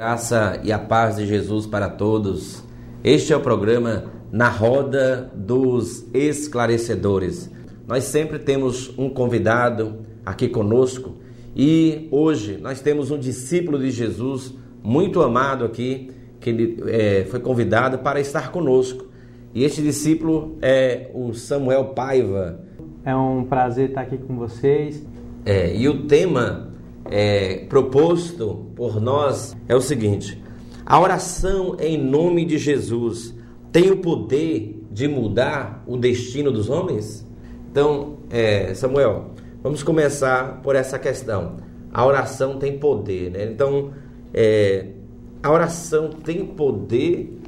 Graça e a paz de Jesus para todos. Este é o programa Na Roda dos Esclarecedores. Nós sempre temos um convidado aqui conosco e hoje nós temos um discípulo de Jesus muito amado aqui, que ele é, foi convidado para estar conosco. E este discípulo é o Samuel Paiva. É um prazer estar aqui com vocês. É, e o tema é, proposto por nós é o seguinte: a oração em nome de Jesus tem o poder de mudar o destino dos homens? Então, é, Samuel, vamos começar por essa questão. A oração tem poder, né? Então, é, a oração tem poder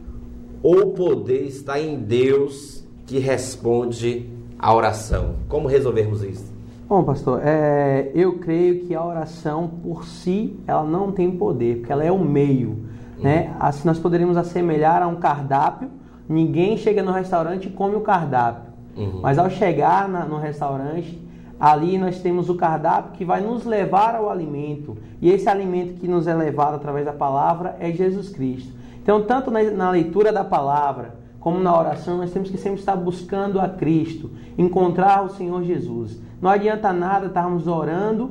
ou o poder está em Deus que responde a oração? Como resolvermos isso? Bom, pastor, é, eu creio que a oração por si ela não tem poder, porque ela é o meio. Né? Uhum. Assim nós poderíamos assemelhar a um cardápio. Ninguém chega no restaurante e come o cardápio. Uhum. Mas ao chegar na, no restaurante, ali nós temos o cardápio que vai nos levar ao alimento. E esse alimento que nos é levado através da palavra é Jesus Cristo. Então, tanto na, na leitura da palavra, como na oração, nós temos que sempre estar buscando a Cristo, encontrar o Senhor Jesus. Não adianta nada estarmos orando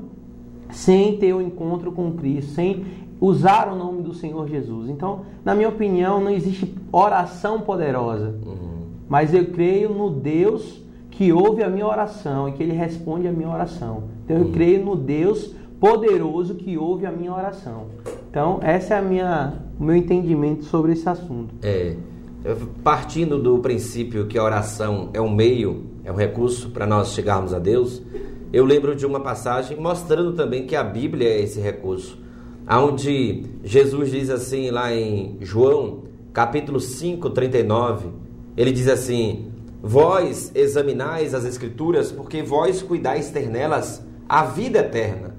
sem ter o encontro com Cristo, sem usar o nome do Senhor Jesus. Então, na minha opinião, não existe oração poderosa, uhum. mas eu creio no Deus que ouve a minha oração e que Ele responde a minha oração. Então, eu uhum. creio no Deus poderoso que ouve a minha oração. Então, essa é a minha, o meu entendimento sobre esse assunto. É. Partindo do princípio que a oração é um meio, é um recurso para nós chegarmos a Deus, eu lembro de uma passagem mostrando também que a Bíblia é esse recurso. Onde Jesus diz assim lá em João, capítulo 5, 39, ele diz assim: Vós examinais as Escrituras, porque vós cuidais ter nelas a vida eterna,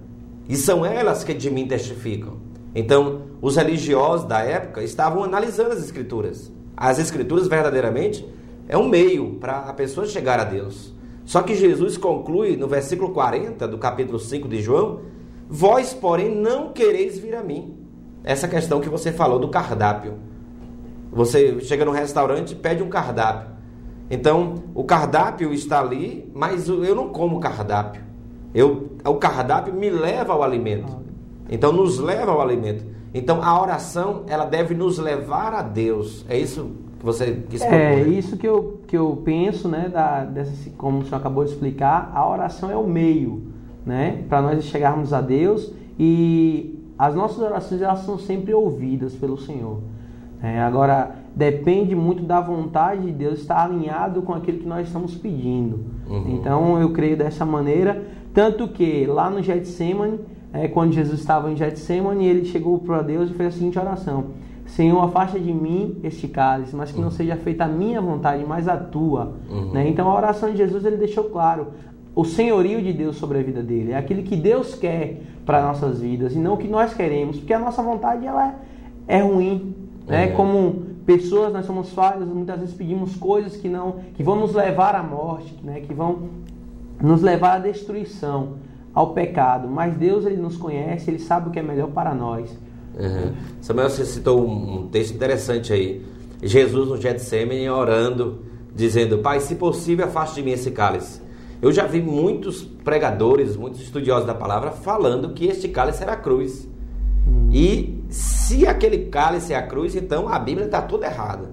e são elas que de mim testificam. Então, os religiosos da época estavam analisando as Escrituras as Escrituras verdadeiramente é um meio para a pessoa chegar a Deus. Só que Jesus conclui no versículo 40 do capítulo 5 de João: Vós, porém, não quereis vir a mim. Essa questão que você falou do cardápio. Você chega no restaurante e pede um cardápio. Então, o cardápio está ali, mas eu não como cardápio. Eu, o cardápio me leva ao alimento. Então, nos leva ao alimento. Então a oração ela deve nos levar a Deus. É isso que você quis propor, É isso que eu, que eu penso, né? Da, dessa, como o senhor acabou de explicar, a oração é o meio, né? Para nós chegarmos a Deus e as nossas orações elas são sempre ouvidas pelo Senhor. É, agora depende muito da vontade de Deus estar alinhado com aquilo que nós estamos pedindo. Uhum. Então eu creio dessa maneira, tanto que lá no Getsemane é, quando Jesus estava em Getsemane, ele chegou para Deus e fez a seguinte oração: Senhor, afasta de mim este cálice, mas que não uhum. seja feita a minha vontade, mas a tua. Uhum. Né? Então a oração de Jesus ele deixou claro o senhorio de Deus sobre a vida dele, é aquilo que Deus quer para nossas vidas e não o que nós queremos, porque a nossa vontade ela é, é ruim, né? É. Como pessoas nós somos falhos, muitas vezes pedimos coisas que não, que vão nos levar à morte, né? Que vão nos levar à destruição ao pecado, mas Deus ele nos conhece, ele sabe o que é melhor para nós. Uhum. Samuel, você citou um texto interessante aí. Jesus no Getsemane orando, dizendo: Pai, se possível, afaste de mim esse cálice. Eu já vi muitos pregadores, muitos estudiosos da palavra falando que este cálice era a cruz. Uhum. E se aquele cálice é a cruz, então a Bíblia está toda errada.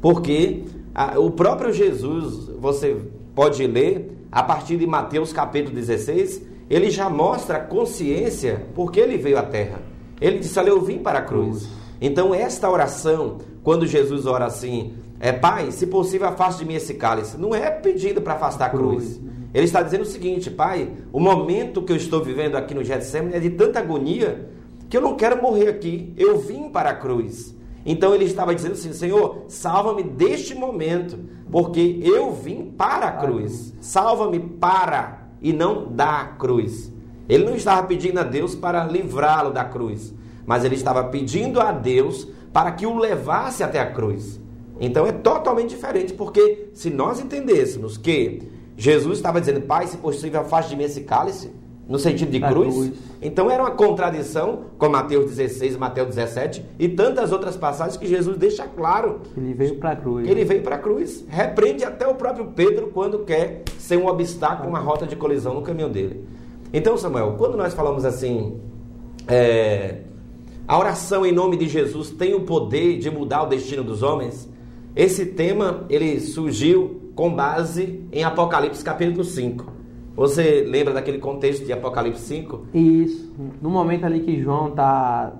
Porque a, o próprio Jesus, você pode ler a partir de Mateus capítulo 16, ele já mostra a consciência porque ele veio à terra. Ele disse: Olha, eu vim para a cruz. Então, esta oração, quando Jesus ora assim, é Pai, se possível, afaste de mim esse cálice, não é pedido para afastar a cruz. Ele está dizendo o seguinte: Pai, o momento que eu estou vivendo aqui no Getsemane é de tanta agonia que eu não quero morrer aqui. Eu vim para a cruz. Então ele estava dizendo assim: Senhor, salva-me deste momento, porque eu vim para a cruz. Salva-me para e não da cruz. Ele não estava pedindo a Deus para livrá-lo da cruz, mas ele estava pedindo a Deus para que o levasse até a cruz. Então é totalmente diferente, porque se nós entendêssemos que Jesus estava dizendo, Pai, se possível, afaste de mim esse cálice, no sentido de cruz. cruz. Então era uma contradição com Mateus 16, Mateus 17 e tantas outras passagens que Jesus deixa claro. Ele veio para a cruz. Que ele veio para a cruz. Repreende até o próprio Pedro quando quer ser um obstáculo, uma rota de colisão no caminho dele. Então, Samuel, quando nós falamos assim, é, a oração em nome de Jesus tem o poder de mudar o destino dos homens, esse tema ele surgiu com base em Apocalipse capítulo 5. Você lembra daquele contexto de Apocalipse 5? Isso. No momento ali que João está.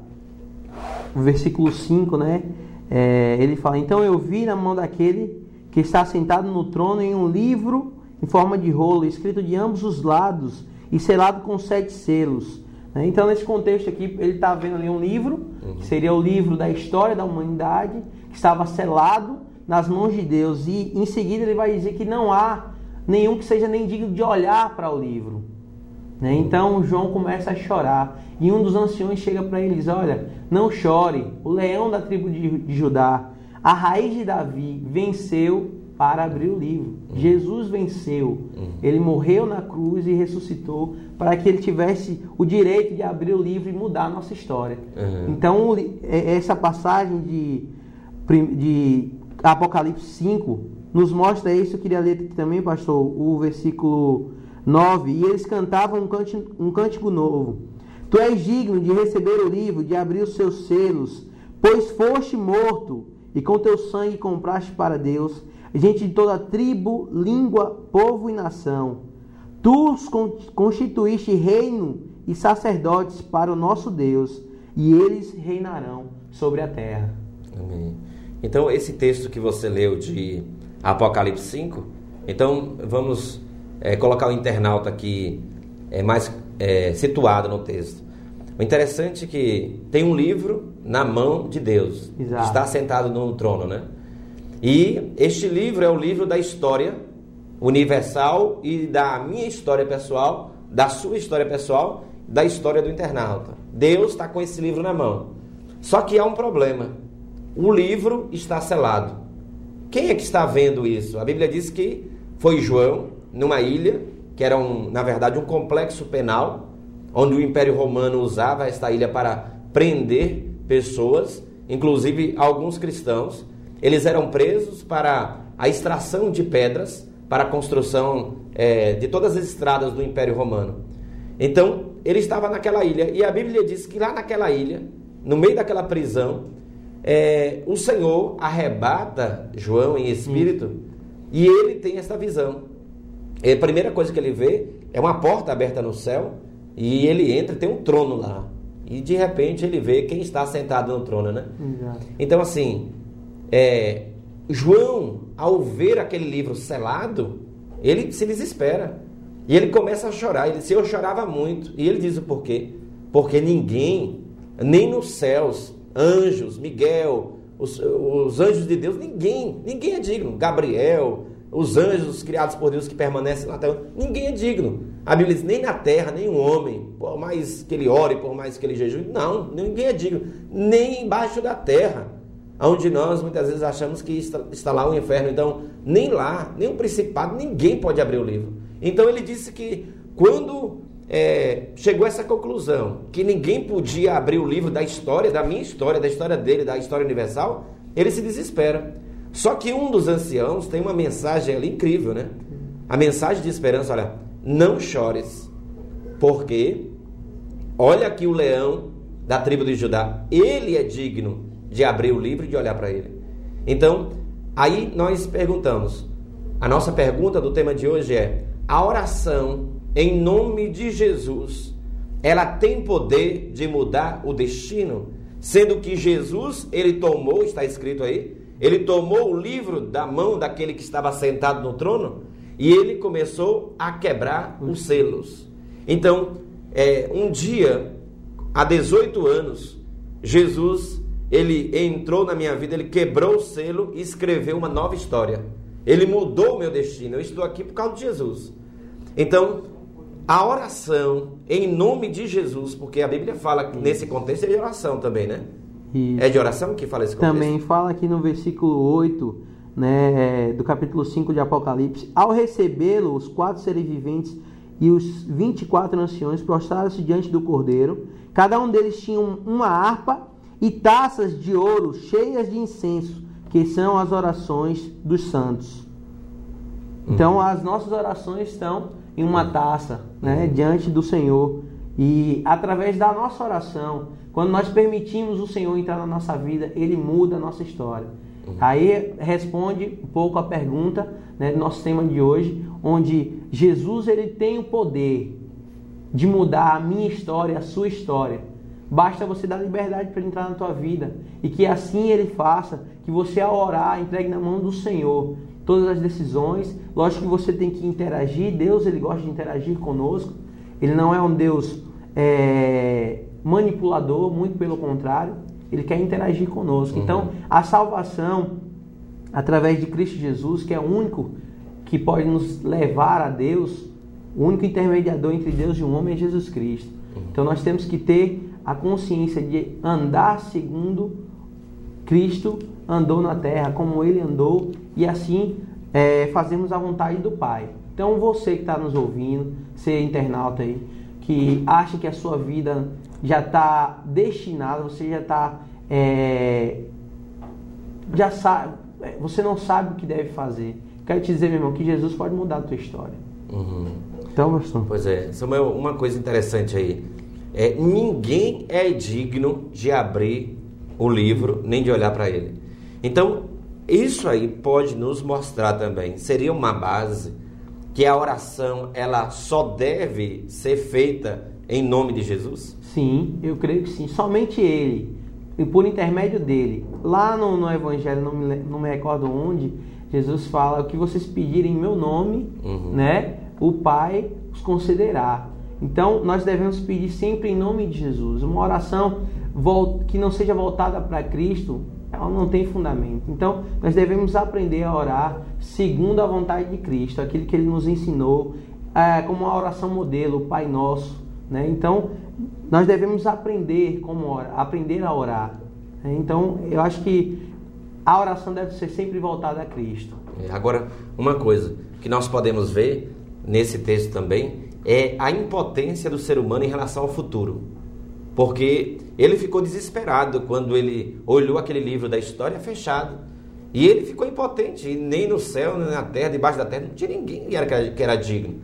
Versículo 5, né? É, ele fala: Então eu vi na mão daquele que está sentado no trono em um livro em forma de rolo, escrito de ambos os lados e selado com sete selos. Né? Então, nesse contexto aqui, ele está vendo ali um livro, uhum. que seria o livro da história da humanidade, que estava selado nas mãos de Deus. E em seguida ele vai dizer que não há nenhum que seja nem digno de olhar para o livro. Né? Então João começa a chorar. E um dos anciões chega para ele e diz: Olha, não chore, o leão da tribo de, de Judá, a raiz de Davi, venceu para abrir o livro. Uhum. Jesus venceu. Uhum. Ele morreu na cruz e ressuscitou para que ele tivesse o direito de abrir o livro e mudar a nossa história. Uhum. Então, é, essa passagem de, de Apocalipse 5 nos mostra isso. Eu queria ler também, pastor, o versículo 9. E eles cantavam um cântico, um cântico novo. Tu és digno de receber o livro, de abrir os seus selos, pois foste morto e com teu sangue compraste para Deus gente de toda tribo, língua, povo e nação. Tu os constituíste reino e sacerdotes para o nosso Deus, e eles reinarão sobre a terra. Amém. Então, esse texto que você leu de Apocalipse 5, então vamos é, colocar o internauta aqui é, mais é, situado no texto. O interessante é que tem um livro na mão de Deus, Exato. está sentado no trono, né? E este livro é o livro da história universal e da minha história pessoal, da sua história pessoal, da história do internauta. Deus está com esse livro na mão. Só que há um problema. O livro está selado. Quem é que está vendo isso? A Bíblia diz que foi João, numa ilha, que era, um, na verdade, um complexo penal, onde o Império Romano usava esta ilha para prender pessoas, inclusive alguns cristãos. Eles eram presos para a extração de pedras para a construção é, de todas as estradas do Império Romano. Então, ele estava naquela ilha e a Bíblia diz que lá naquela ilha, no meio daquela prisão, é, o Senhor arrebata João em espírito hum. e ele tem essa visão. E a primeira coisa que ele vê é uma porta aberta no céu e ele entra, tem um trono lá. E de repente ele vê quem está sentado no trono, né? Exato. Então, assim, é, João, ao ver aquele livro selado, ele se desespera. E ele começa a chorar. Ele disse: Eu chorava muito. E ele diz o porquê. Porque ninguém, nem nos céus, anjos, Miguel, os, os anjos de Deus, ninguém, ninguém é digno. Gabriel, os anjos criados por Deus que permanecem na terra, ninguém é digno. A Bíblia diz: nem na terra, nem um homem, por mais que ele ore, por mais que ele jejue, não, ninguém é digno. Nem embaixo da terra onde nós muitas vezes achamos que está, está lá o inferno. Então, nem lá, nem o principado, ninguém pode abrir o livro. Então, ele disse que quando é, chegou a essa conclusão, que ninguém podia abrir o livro da história, da minha história, da história dele, da história universal, ele se desespera. Só que um dos anciãos tem uma mensagem ali incrível, né? A mensagem de esperança, olha, não chores, porque olha aqui o leão da tribo de Judá, ele é digno de abrir o livro e de olhar para ele. Então, aí nós perguntamos. A nossa pergunta do tema de hoje é: a oração em nome de Jesus, ela tem poder de mudar o destino? Sendo que Jesus, ele tomou, está escrito aí, ele tomou o livro da mão daquele que estava sentado no trono e ele começou a quebrar os selos. Então, é, um dia, há 18 anos, Jesus ele entrou na minha vida, ele quebrou o selo e escreveu uma nova história. Ele mudou o meu destino. Eu estou aqui por causa de Jesus. Então, a oração em nome de Jesus, porque a Bíblia fala que nesse contexto é de oração também, né? Isso. É de oração que fala esse contexto? Também fala aqui no versículo 8, né, é, do capítulo 5 de Apocalipse. Ao recebê-lo, os quatro seres viventes e os 24 anciões prostraram-se diante do cordeiro. Cada um deles tinha uma harpa e taças de ouro cheias de incenso, que são as orações dos santos. Então, uhum. as nossas orações estão em uma taça, né, diante do Senhor. E através da nossa oração, quando nós permitimos o Senhor entrar na nossa vida, Ele muda a nossa história. Uhum. Aí responde um pouco a pergunta né, do nosso tema de hoje, onde Jesus ele tem o poder de mudar a minha história, a sua história. Basta você dar liberdade para ele entrar na tua vida e que assim ele faça, que você ao orar entregue na mão do Senhor todas as decisões. Lógico que você tem que interagir. Deus ele gosta de interagir conosco. Ele não é um Deus é, manipulador, muito pelo contrário. Ele quer interagir conosco. Uhum. Então, a salvação através de Cristo Jesus, que é o único que pode nos levar a Deus, o único intermediador entre Deus e o homem é Jesus Cristo. Uhum. Então, nós temos que ter a consciência de andar segundo Cristo andou na terra, como ele andou, e assim é, fazemos a vontade do Pai. Então, você que está nos ouvindo, ser internauta aí, que acha que a sua vida já está destinada, você já está. É, já sabe, você não sabe o que deve fazer. Quero te dizer, meu irmão, que Jesus pode mudar a tua história. Uhum. Então, pastor. Pois é, Samuel, uma coisa interessante aí. É, ninguém é digno de abrir o livro, nem de olhar para ele. Então, isso aí pode nos mostrar também, seria uma base que a oração ela só deve ser feita em nome de Jesus? Sim, eu creio que sim. Somente Ele, e por intermédio dele. Lá no, no Evangelho, não me, não me recordo onde, Jesus fala: o que vocês pedirem em meu nome, uhum. né, o Pai os concederá. Então, nós devemos pedir sempre em nome de Jesus. Uma oração que não seja voltada para Cristo, ela não tem fundamento. Então, nós devemos aprender a orar segundo a vontade de Cristo, aquilo que Ele nos ensinou, é, como uma oração modelo, o Pai Nosso. Né? Então, nós devemos aprender como orar, aprender a orar. Né? Então, eu acho que a oração deve ser sempre voltada a Cristo. É, agora, uma coisa que nós podemos ver nesse texto também é a impotência do ser humano em relação ao futuro. Porque ele ficou desesperado quando ele olhou aquele livro da história fechado. E ele ficou impotente, e nem no céu, nem na terra, debaixo da terra, não tinha ninguém que era, que era digno.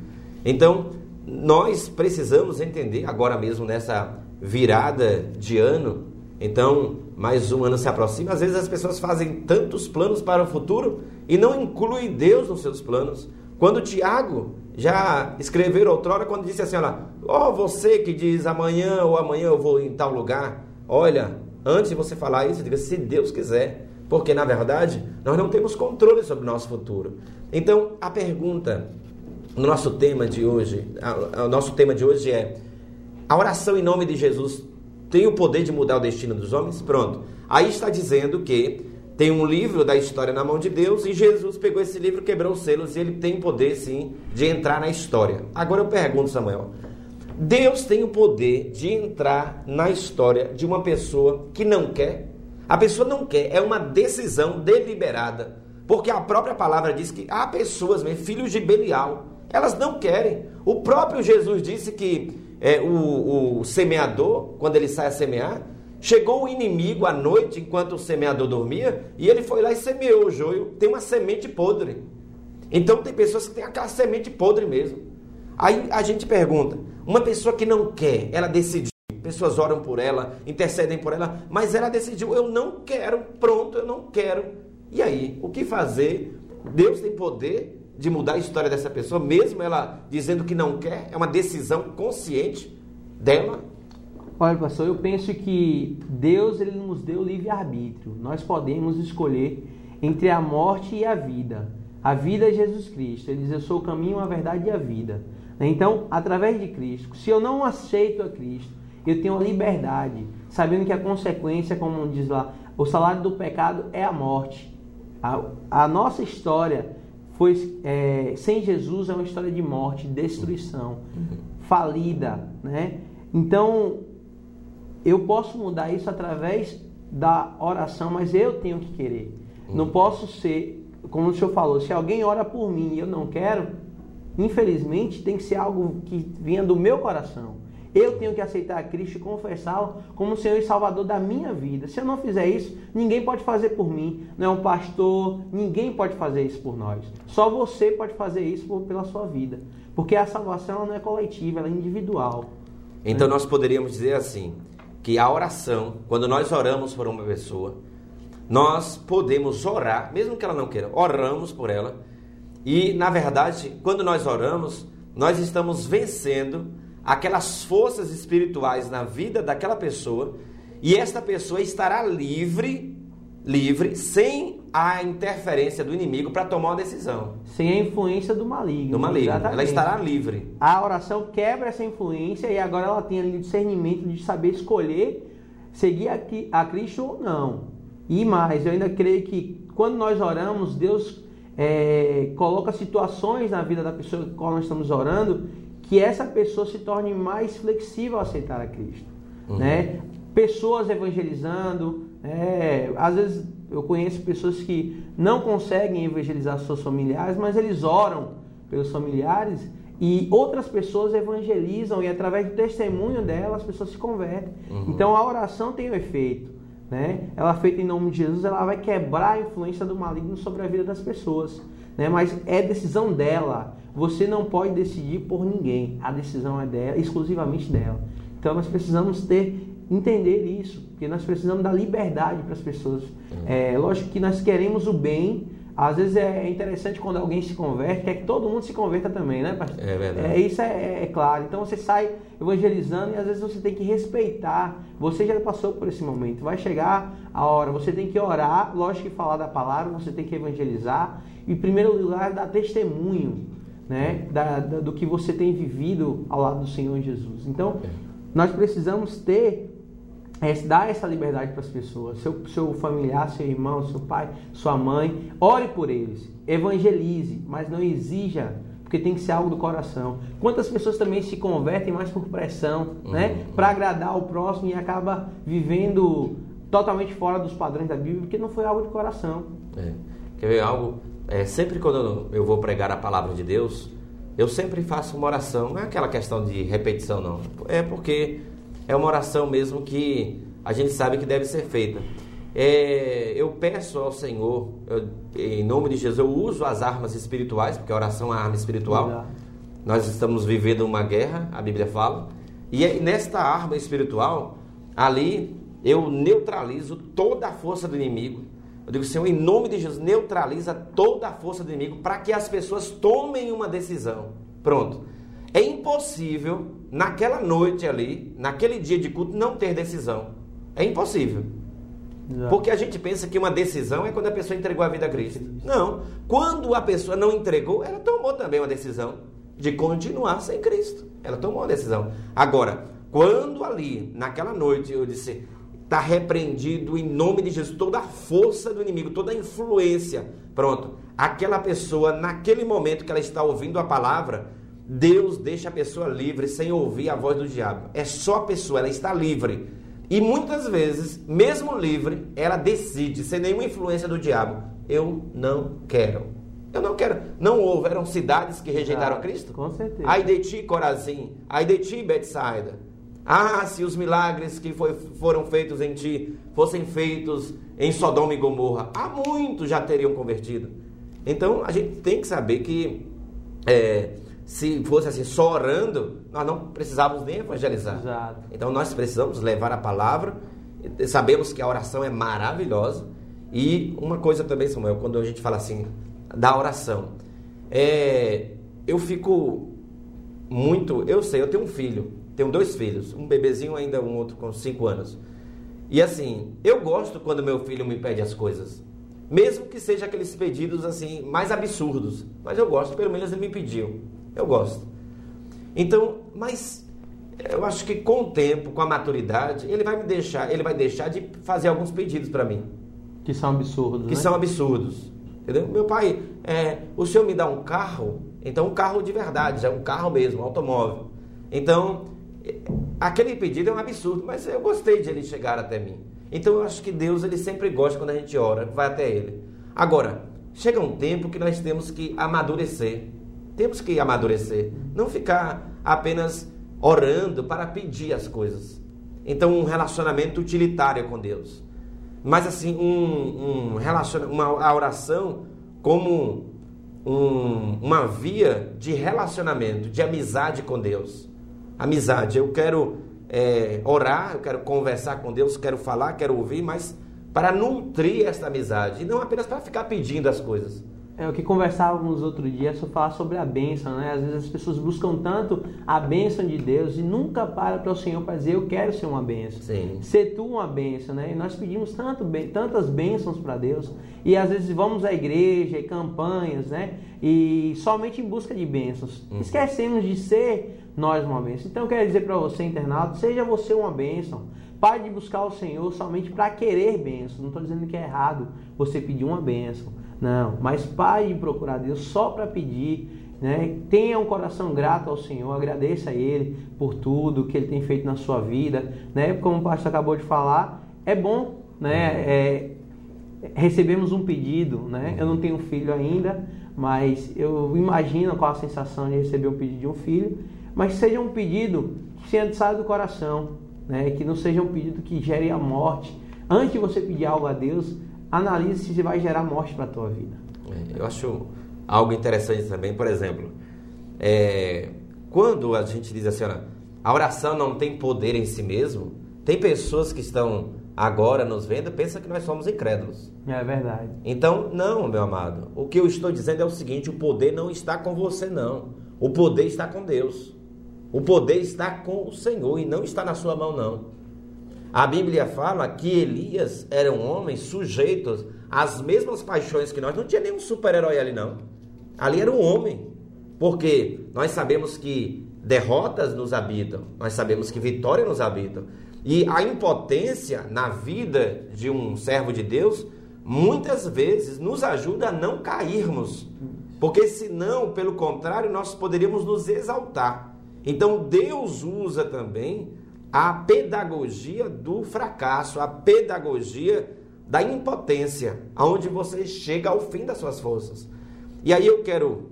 Então, nós precisamos entender, agora mesmo nessa virada de ano, então mais um ano se aproxima, às vezes as pessoas fazem tantos planos para o futuro e não incluem Deus nos seus planos. Quando Tiago já escreveu outrora, quando disse assim, olha, ó oh, você que diz amanhã ou amanhã eu vou em tal lugar, olha, antes de você falar isso, diga se Deus quiser, porque na verdade nós não temos controle sobre o nosso futuro. Então a pergunta, no nosso tema de hoje, o nosso tema de hoje é a oração em nome de Jesus tem o poder de mudar o destino dos homens? Pronto. Aí está dizendo que tem um livro da história na mão de Deus e Jesus pegou esse livro, quebrou os selos e ele tem poder sim de entrar na história. Agora eu pergunto, Samuel, Deus tem o poder de entrar na história de uma pessoa que não quer? A pessoa não quer, é uma decisão deliberada. Porque a própria palavra diz que há pessoas, filhos de Belial, elas não querem. O próprio Jesus disse que é, o, o semeador, quando ele sai a semear, Chegou o inimigo à noite, enquanto o semeador dormia, e ele foi lá e semeou o joio. Tem uma semente podre. Então tem pessoas que têm aquela semente podre mesmo. Aí a gente pergunta: uma pessoa que não quer, ela decidiu. Pessoas oram por ela, intercedem por ela, mas ela decidiu: eu não quero, pronto, eu não quero. E aí, o que fazer? Deus tem poder de mudar a história dessa pessoa, mesmo ela dizendo que não quer, é uma decisão consciente dela. Olha, pastor, eu penso que Deus ele nos deu livre-arbítrio. Nós podemos escolher entre a morte e a vida. A vida é Jesus Cristo. Ele diz: Eu sou o caminho, a verdade e a vida. Então, através de Cristo, se eu não aceito a Cristo, eu tenho a liberdade, sabendo que a consequência, como diz lá, o salário do pecado é a morte. A, a nossa história foi é, sem Jesus é uma história de morte, destruição, falida, né? Então eu posso mudar isso através da oração, mas eu tenho que querer. Não posso ser, como o senhor falou, se alguém ora por mim e eu não quero, infelizmente, tem que ser algo que venha do meu coração. Eu tenho que aceitar a Cristo e confessá-lo como Senhor e Salvador da minha vida. Se eu não fizer isso, ninguém pode fazer por mim. Não é um pastor, ninguém pode fazer isso por nós. Só você pode fazer isso por, pela sua vida. Porque a salvação não é coletiva, ela é individual. Então nós poderíamos dizer assim, que a oração, quando nós oramos por uma pessoa, nós podemos orar, mesmo que ela não queira, oramos por ela. E, na verdade, quando nós oramos, nós estamos vencendo aquelas forças espirituais na vida daquela pessoa, e esta pessoa estará livre, livre, sem a interferência do inimigo para tomar uma decisão. Sem a influência do maligno. Do maligno. Exatamente. Ela estará livre. A oração quebra essa influência e agora ela tem ali o discernimento de saber escolher seguir a, a Cristo ou não. E mais, eu ainda creio que quando nós oramos, Deus é, coloca situações na vida da pessoa com qual nós estamos orando que essa pessoa se torne mais flexível a aceitar a Cristo. Uhum. Né? Pessoas evangelizando, é, às vezes eu conheço pessoas que não conseguem evangelizar seus familiares, mas eles oram pelos familiares e outras pessoas evangelizam e através do testemunho dela as pessoas se convertem. Uhum. Então a oração tem um efeito. Né? Ela é feita em nome de Jesus, ela vai quebrar a influência do maligno sobre a vida das pessoas. Né? Mas é decisão dela. Você não pode decidir por ninguém. A decisão é dela, exclusivamente dela. Então nós precisamos ter entender isso, porque nós precisamos dar liberdade para as pessoas. Uhum. É lógico que nós queremos o bem. Às vezes é interessante quando alguém se converte, quer que todo mundo se converta também, né, pastor? É verdade. É, isso é, é, é claro. Então você sai evangelizando e às vezes você tem que respeitar. Você já passou por esse momento. Vai chegar a hora, você tem que orar, lógico que falar da palavra, você tem que evangelizar. E, em primeiro lugar, dar testemunho né, da, da, do que você tem vivido ao lado do Senhor Jesus. Então, é. nós precisamos ter é, dar essa liberdade para as pessoas. Seu, seu familiar, seu irmão, seu pai, sua mãe, ore por eles, evangelize, mas não exija, porque tem que ser algo do coração. Quantas pessoas também se convertem mais por pressão, uhum. né, para agradar o próximo e acaba vivendo totalmente fora dos padrões da Bíblia, porque não foi algo de coração. É. Quer ver algo? É, sempre quando eu vou pregar a palavra de Deus, eu sempre faço uma oração. Não é aquela questão de repetição, não. É porque é uma oração mesmo que a gente sabe que deve ser feita. É, eu peço ao Senhor, eu, em nome de Jesus, eu uso as armas espirituais, porque a oração é uma arma espiritual. Nós estamos vivendo uma guerra, a Bíblia fala. E é nesta arma espiritual, ali eu neutralizo toda a força do inimigo. Eu digo, Senhor, em nome de Jesus, neutraliza toda a força do inimigo para que as pessoas tomem uma decisão. Pronto. É impossível, naquela noite ali, naquele dia de culto, não ter decisão. É impossível. Exato. Porque a gente pensa que uma decisão é quando a pessoa entregou a vida a Cristo. Não. Quando a pessoa não entregou, ela tomou também uma decisão de continuar sem Cristo. Ela tomou uma decisão. Agora, quando ali, naquela noite, eu disse: está repreendido em nome de Jesus toda a força do inimigo, toda a influência. Pronto. Aquela pessoa, naquele momento que ela está ouvindo a palavra, Deus deixa a pessoa livre sem ouvir a voz do diabo. É só a pessoa, ela está livre. E muitas vezes, mesmo livre, ela decide, sem nenhuma influência do diabo, eu não quero. Eu não quero. Não houveram cidades que rejeitaram ah, Cristo? Com certeza. Ai de ti, Corazim. Ai de ti, Betsaida. Ah, se os milagres que foi, foram feitos em ti fossem feitos em Sodoma e Gomorra, há muitos já teriam convertido. Então, a gente tem que saber que é, se fosse assim, só orando, nós não precisávamos nem evangelizar. Exato. Então nós precisamos levar a palavra. Sabemos que a oração é maravilhosa. E uma coisa também, Samuel, quando a gente fala assim da oração, é, eu fico muito. Eu sei, eu tenho um filho, tenho dois filhos, um bebezinho ainda, um outro com cinco anos. E assim, eu gosto quando meu filho me pede as coisas. Mesmo que seja aqueles pedidos assim mais absurdos, mas eu gosto, pelo menos ele me pediu. Eu gosto. Então, mas eu acho que com o tempo, com a maturidade, ele vai me deixar, ele vai deixar de fazer alguns pedidos para mim. Que são absurdos. Que né? são absurdos. Entendeu? Meu pai, é, o senhor me dá um carro, então um carro de verdade, é um carro mesmo, um automóvel. Então, aquele pedido é um absurdo, mas eu gostei de ele chegar até mim. Então eu acho que Deus ele sempre gosta quando a gente ora, vai até ele. Agora, chega um tempo que nós temos que amadurecer. Temos que amadurecer, não ficar apenas orando para pedir as coisas. Então, um relacionamento utilitário com Deus. Mas assim, um, um relaciona, uma a oração como um, uma via de relacionamento, de amizade com Deus. Amizade, eu quero é, orar, eu quero conversar com Deus, quero falar, quero ouvir, mas para nutrir esta amizade, e não apenas para ficar pedindo as coisas. É o que conversávamos outro dia, só falar sobre a bênção, né? Às vezes as pessoas buscam tanto a bênção de Deus e nunca para para o Senhor para dizer eu quero ser uma bênção. Sim. Ser tu uma bênção, né? E nós pedimos tanto, tantas bênçãos para Deus e às vezes vamos à igreja e campanhas, né? E somente em busca de bênçãos. Uhum. Esquecemos de ser nós uma bênção. Então eu quero dizer para você, internado, seja você uma bênção. Pare de buscar o Senhor somente para querer bênção. Não estou dizendo que é errado você pedir uma bênção. Não, mas pare de procurar Deus só para pedir. Né? Tenha um coração grato ao Senhor, agradeça a Ele por tudo que Ele tem feito na sua vida. Né? Como o pastor acabou de falar, é bom, né? É, recebemos um pedido, né? Eu não tenho filho ainda, mas eu imagino qual a sensação de receber um pedido de um filho, mas seja um pedido que saia do coração, né? Que não seja um pedido que gere a morte. Antes de você pedir algo a Deus, analise se vai gerar morte para a tua vida. É, eu acho algo interessante também, por exemplo, é, quando a gente diz assim, olha, a oração não tem poder em si mesmo, tem pessoas que estão agora nos vendo pensam que nós somos incrédulos. É verdade. Então, não, meu amado. O que eu estou dizendo é o seguinte: o poder não está com você, não. O poder está com Deus. O poder está com o Senhor e não está na sua mão, não. A Bíblia fala que Elias era um homem sujeito às mesmas paixões que nós. Não tinha nenhum super-herói ali, não. Ali era um homem. Porque nós sabemos que derrotas nos habitam, nós sabemos que vitória nos habitam. E a impotência na vida de um servo de Deus muitas vezes nos ajuda a não cairmos. Porque senão, pelo contrário, nós poderíamos nos exaltar. Então Deus usa também a pedagogia do fracasso, a pedagogia da impotência, aonde você chega ao fim das suas forças. E aí eu quero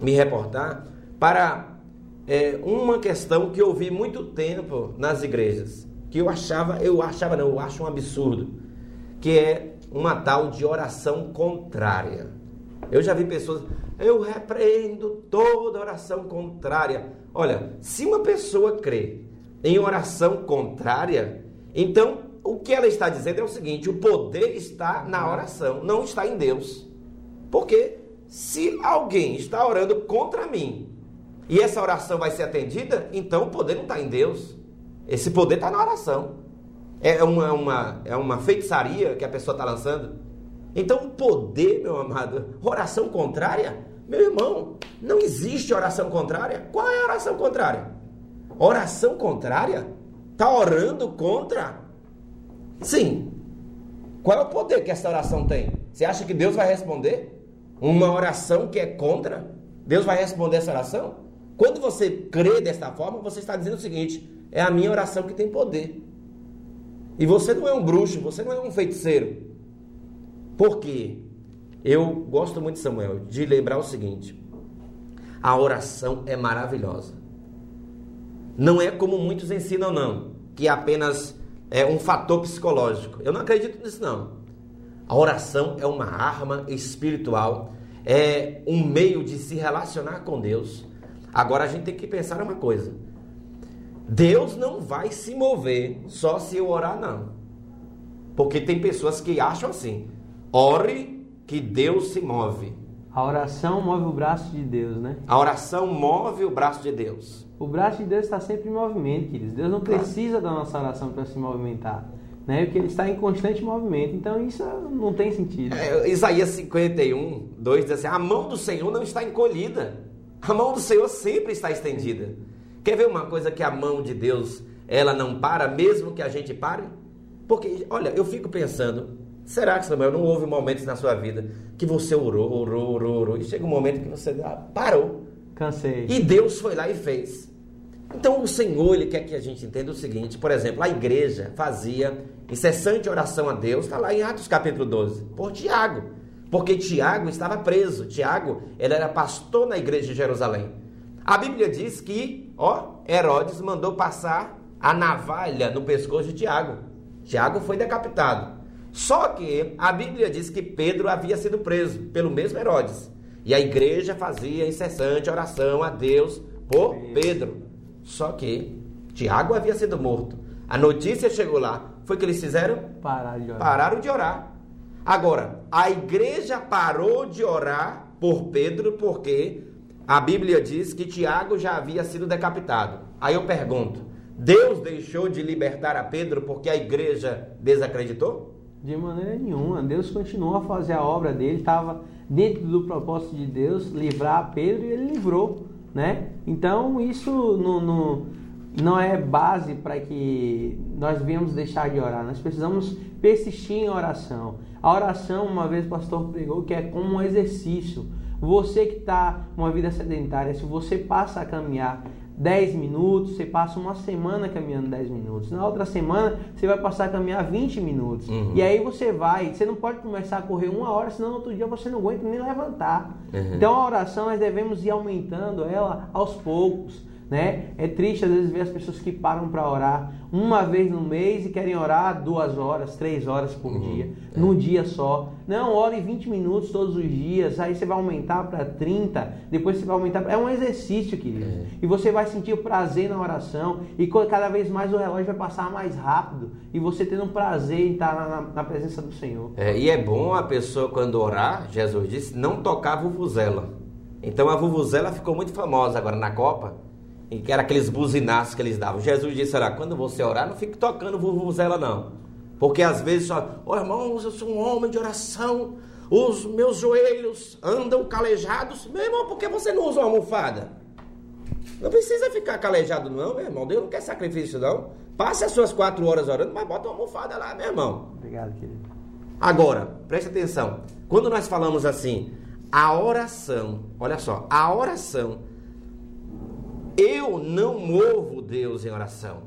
me reportar para é, uma questão que eu vi muito tempo nas igrejas, que eu achava, eu achava não, eu acho um absurdo, que é uma tal de oração contrária. Eu já vi pessoas, eu repreendo toda oração contrária. Olha, se uma pessoa crê em oração contrária, então o que ela está dizendo é o seguinte: o poder está na oração, não está em Deus. Porque se alguém está orando contra mim e essa oração vai ser atendida, então o poder não está em Deus. Esse poder está na oração. É uma, uma, é uma feitiçaria que a pessoa está lançando. Então o poder, meu amado, oração contrária, meu irmão, não existe oração contrária. Qual é a oração contrária? Oração contrária? Está orando contra? Sim. Qual é o poder que essa oração tem? Você acha que Deus vai responder? Uma oração que é contra? Deus vai responder essa oração? Quando você crê desta forma, você está dizendo o seguinte: é a minha oração que tem poder. E você não é um bruxo, você não é um feiticeiro. Por quê? Eu gosto muito, Samuel, de lembrar o seguinte: a oração é maravilhosa. Não é como muitos ensinam, não, que é apenas é um fator psicológico. Eu não acredito nisso, não. A oração é uma arma espiritual, é um meio de se relacionar com Deus. Agora a gente tem que pensar uma coisa: Deus não vai se mover só se eu orar, não. Porque tem pessoas que acham assim: ore que Deus se move. A oração move o braço de Deus, né? A oração move o braço de Deus. O braço de Deus está sempre em movimento, queridos. Deus não precisa da nossa oração para se movimentar. Né? Porque ele está em constante movimento. Então isso não tem sentido. É, Isaías 51, 2 diz assim: A mão do Senhor não está encolhida. A mão do Senhor sempre está estendida. Quer ver uma coisa que a mão de Deus ela não para, mesmo que a gente pare? Porque, olha, eu fico pensando, Será que, Samuel, não houve momentos na sua vida que você orou, orou, orou, orou, e chega um momento que você ah, parou? Cansei. E Deus foi lá e fez. Então o Senhor, Ele quer que a gente entenda o seguinte, por exemplo, a igreja fazia incessante oração a Deus, está lá em Atos capítulo 12, por Tiago. Porque Tiago estava preso. Tiago, ele era pastor na igreja de Jerusalém. A Bíblia diz que, ó, Herodes mandou passar a navalha no pescoço de Tiago. Tiago foi decapitado. Só que a Bíblia diz que Pedro havia sido preso pelo mesmo Herodes. E a igreja fazia incessante oração a Deus por Pedro. Só que Tiago havia sido morto. A notícia chegou lá. Foi que eles fizeram? Pararam de orar. Pararam de orar. Agora, a igreja parou de orar por Pedro porque a Bíblia diz que Tiago já havia sido decapitado. Aí eu pergunto: Deus deixou de libertar a Pedro porque a igreja desacreditou? De maneira nenhuma. Deus continuou a fazer a obra dele, estava dentro do propósito de Deus livrar Pedro e ele livrou, né? Então isso não, não, não é base para que nós venhamos deixar de orar. Nós precisamos persistir em oração. A oração, uma vez o pastor pregou, que é como um exercício. Você que está uma vida sedentária, se você passa a caminhar 10 minutos, você passa uma semana caminhando 10 minutos. Na outra semana, você vai passar a caminhar 20 minutos. Uhum. E aí você vai, você não pode começar a correr uma hora, senão no outro dia você não aguenta nem levantar. Uhum. Então a oração nós devemos ir aumentando ela aos poucos. Né? É triste às vezes ver as pessoas que param para orar uma vez no mês e querem orar duas horas, três horas por uhum. dia, é. num dia só. Não, ore 20 minutos todos os dias, aí você vai aumentar para 30, depois você vai aumentar. Pra... É um exercício, querido. É. E você vai sentir o prazer na oração, e cada vez mais o relógio vai passar mais rápido, e você tendo um prazer em estar na, na, na presença do Senhor. É, e é bom a pessoa, quando orar, Jesus disse, não tocar a vuvuzela. Então a vuvuzela ficou muito famosa agora na Copa que era aqueles buzinaços que eles davam. Jesus disse, olha, quando você orar, não fique tocando vuvuzela não. Porque às vezes só, oh, irmãos, eu sou um homem de oração, os meus joelhos andam calejados. Meu irmão, por que você não usa uma almofada? Não precisa ficar calejado não, meu irmão. Deus não quer sacrifício não. Passe as suas quatro horas orando, mas bota uma almofada lá, meu irmão. Obrigado, querido. Agora, preste atenção. Quando nós falamos assim, a oração, olha só, a oração eu não movo Deus em oração.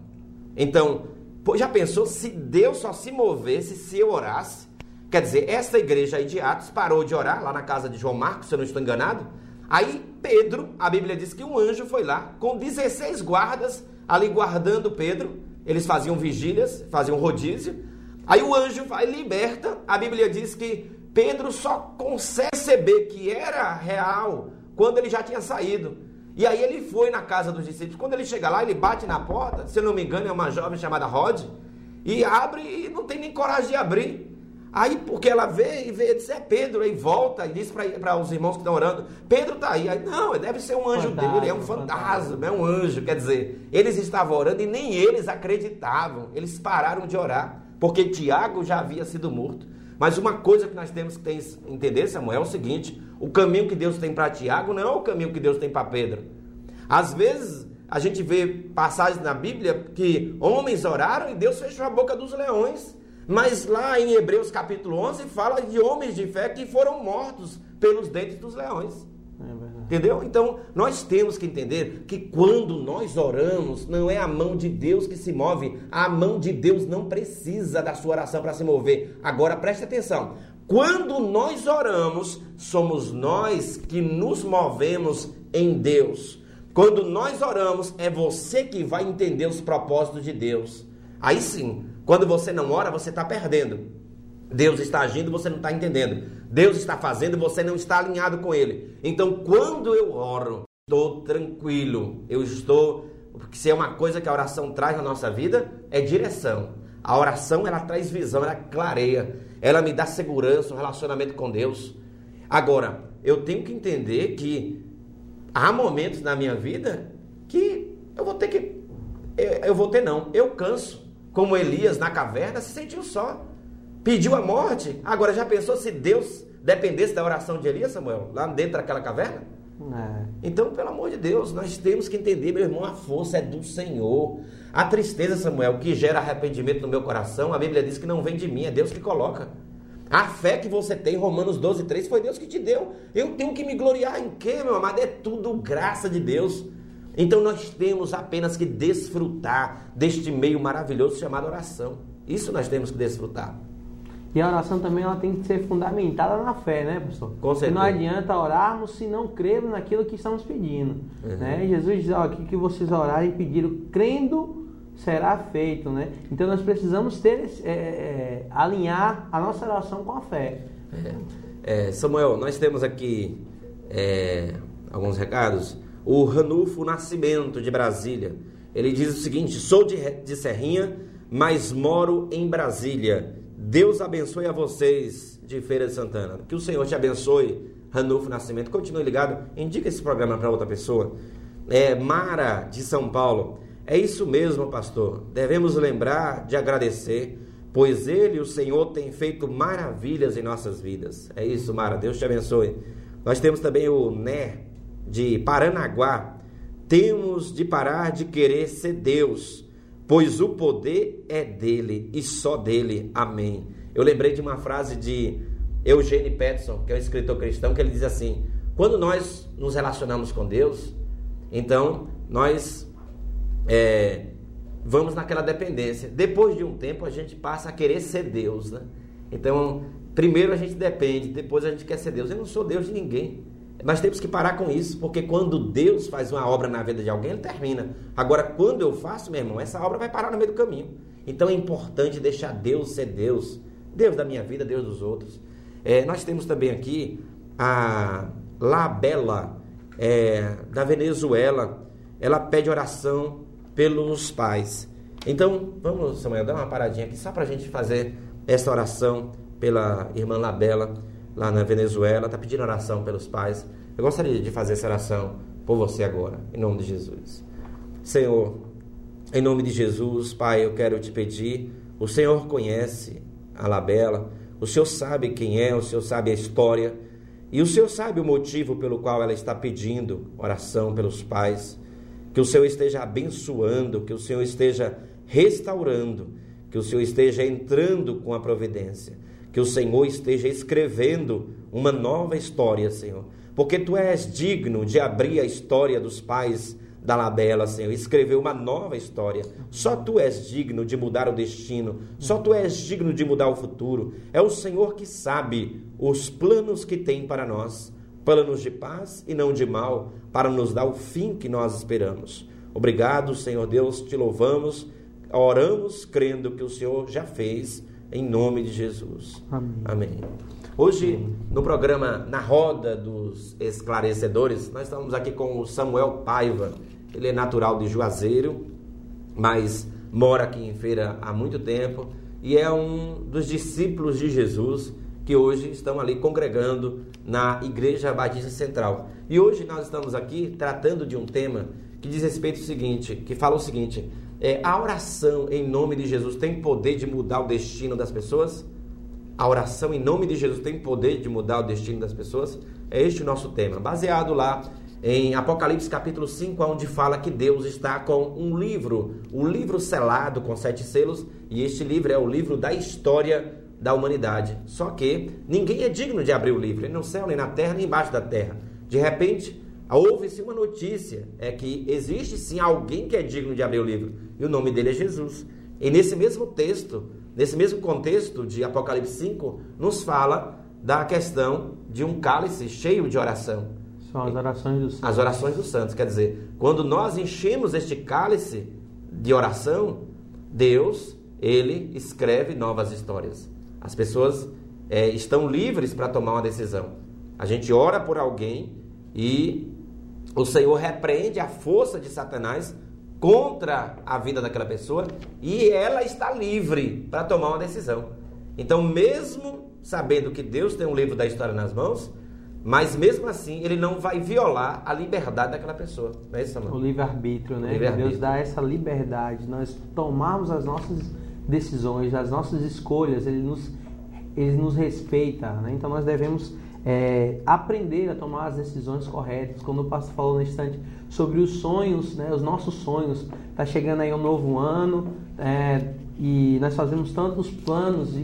Então, já pensou se Deus só se movesse se eu orasse? Quer dizer, essa igreja aí de Atos parou de orar lá na casa de João Marcos, se eu não estou enganado. Aí Pedro, a Bíblia diz que um anjo foi lá com 16 guardas ali guardando Pedro. Eles faziam vigílias, faziam rodízio. Aí o anjo vai liberta. A Bíblia diz que Pedro só consegue perceber que era real quando ele já tinha saído. E aí ele foi na casa dos discípulos. Quando ele chega lá, ele bate na porta, se eu não me engano, é uma jovem chamada Rod, e abre e não tem nem coragem de abrir. Aí, porque ela vê e vê, diz, é Pedro, aí volta e diz para os irmãos que estão orando, Pedro está aí. aí. Não, deve ser um anjo fantasma, dele, é um fantasma, é um anjo. Quer dizer, eles estavam orando e nem eles acreditavam. Eles pararam de orar, porque Tiago já havia sido morto. Mas uma coisa que nós temos que entender, Samuel, é o seguinte: o caminho que Deus tem para Tiago não é o caminho que Deus tem para Pedro. Às vezes a gente vê passagens na Bíblia que homens oraram e Deus fechou a boca dos leões. Mas lá em Hebreus capítulo 11 fala de homens de fé que foram mortos pelos dentes dos leões. É Entendeu? Então, nós temos que entender que quando nós oramos, não é a mão de Deus que se move, a mão de Deus não precisa da sua oração para se mover. Agora preste atenção: quando nós oramos, somos nós que nos movemos em Deus. Quando nós oramos, é você que vai entender os propósitos de Deus. Aí sim, quando você não ora, você está perdendo. Deus está agindo, você não está entendendo. Deus está fazendo, você não está alinhado com Ele. Então, quando eu oro, estou tranquilo. Eu estou. Porque se é uma coisa que a oração traz na nossa vida, é direção. A oração, ela traz visão, ela clareia. Ela me dá segurança, um relacionamento com Deus. Agora, eu tenho que entender que há momentos na minha vida que eu vou ter que. Eu, eu vou ter, não. Eu canso. Como Elias na caverna se sentiu só pediu a morte. Agora, já pensou se Deus dependesse da oração de Elias, Samuel, lá dentro daquela caverna? É. Então, pelo amor de Deus, nós temos que entender, meu irmão, a força é do Senhor. A tristeza, Samuel, que gera arrependimento no meu coração, a Bíblia diz que não vem de mim, é Deus que coloca. A fé que você tem, Romanos 12, 3, foi Deus que te deu. Eu tenho que me gloriar em quê, meu amado? É tudo graça de Deus. Então nós temos apenas que desfrutar deste meio maravilhoso chamado oração. Isso nós temos que desfrutar. E a oração também ela tem que ser fundamentada na fé, né, pastor? Com certeza. não adianta orarmos se não crermos naquilo que estamos pedindo. Uhum. Né? Jesus diz, ó, que, que vocês orarem e pediram, crendo será feito, né? Então nós precisamos ter é, é, alinhar a nossa oração com a fé. É, é Samuel, nós temos aqui é, alguns recados. O Ranulfo Nascimento de Brasília, ele diz o seguinte: sou de, de Serrinha, mas moro em Brasília. Deus abençoe a vocês de Feira de Santana. Que o Senhor te abençoe, Ranulfo Nascimento. Continue ligado, indica esse programa para outra pessoa. É, Mara de São Paulo. É isso mesmo, pastor. Devemos lembrar de agradecer, pois Ele, o Senhor, tem feito maravilhas em nossas vidas. É isso, Mara. Deus te abençoe. Nós temos também o Né de Paranaguá. Temos de parar de querer ser Deus, pois o poder é dele e só dele. Amém. Eu lembrei de uma frase de Eugene Peterson, que é um escritor cristão, que ele diz assim: quando nós nos relacionamos com Deus, então nós é, vamos naquela dependência. Depois de um tempo, a gente passa a querer ser Deus, né? Então, primeiro a gente depende, depois a gente quer ser Deus. Eu não sou Deus de ninguém. Nós temos que parar com isso, porque quando Deus faz uma obra na vida de alguém, ele termina. Agora, quando eu faço, meu irmão, essa obra vai parar no meio do caminho. Então é importante deixar Deus ser Deus. Deus da minha vida, Deus dos outros. É, nós temos também aqui a Labela, é, da Venezuela. Ela pede oração pelos pais. Então, vamos, Samuel, dar uma paradinha aqui só para a gente fazer essa oração pela irmã Labela, lá na Venezuela, está pedindo oração pelos pais. Eu gostaria de fazer essa oração por você agora, em nome de Jesus. Senhor, em nome de Jesus, Pai, eu quero te pedir, o Senhor conhece a Labela, o Senhor sabe quem é, o Senhor sabe a história, e o Senhor sabe o motivo pelo qual ela está pedindo oração pelos pais. Que o Senhor esteja abençoando, que o Senhor esteja restaurando, que o Senhor esteja entrando com a providência, que o Senhor esteja escrevendo uma nova história, Senhor. Porque tu és digno de abrir a história dos pais da Labela, Senhor, escrever uma nova história. Só tu és digno de mudar o destino, só tu és digno de mudar o futuro. É o Senhor que sabe os planos que tem para nós planos de paz e não de mal, para nos dar o fim que nós esperamos. Obrigado, Senhor Deus, te louvamos, oramos crendo que o Senhor já fez, em nome de Jesus. Amém. Amém. Hoje, no programa Na Roda dos Esclarecedores, nós estamos aqui com o Samuel Paiva. Ele é natural de Juazeiro, mas mora aqui em Feira há muito tempo e é um dos discípulos de Jesus que hoje estão ali congregando na Igreja Batista Central. E hoje nós estamos aqui tratando de um tema que diz respeito ao seguinte, que fala o seguinte: é, a oração em nome de Jesus tem poder de mudar o destino das pessoas? A oração em nome de Jesus tem poder de mudar o destino das pessoas? É este o nosso tema, baseado lá em Apocalipse capítulo 5, onde fala que Deus está com um livro, um livro selado com sete selos, e este livro é o livro da história da humanidade. Só que ninguém é digno de abrir o livro, nem no céu, nem na terra, nem embaixo da terra. De repente, houve-se uma notícia, é que existe sim alguém que é digno de abrir o livro, e o nome dele é Jesus. E nesse mesmo texto, nesse mesmo contexto de Apocalipse 5, nos fala da questão de um cálice cheio de oração. São as orações dos santos. As orações dos santos, quer dizer, quando nós enchemos este cálice de oração, Deus, ele escreve novas histórias. As pessoas é, estão livres para tomar uma decisão. A gente ora por alguém e o Senhor repreende a força de Satanás contra a vida daquela pessoa e ela está livre para tomar uma decisão. Então, mesmo sabendo que Deus tem um livro da história nas mãos, mas mesmo assim ele não vai violar a liberdade daquela pessoa. Não é isso, O livre-arbítrio, né? Livre Deus dá essa liberdade, nós tomarmos as nossas decisões, as nossas escolhas, ele nos, ele nos respeita, né? então nós devemos é, aprender a tomar as decisões corretas. Quando o pastor falou no instante sobre os sonhos, né? os nossos sonhos, está chegando aí um novo ano é, e nós fazemos tantos planos,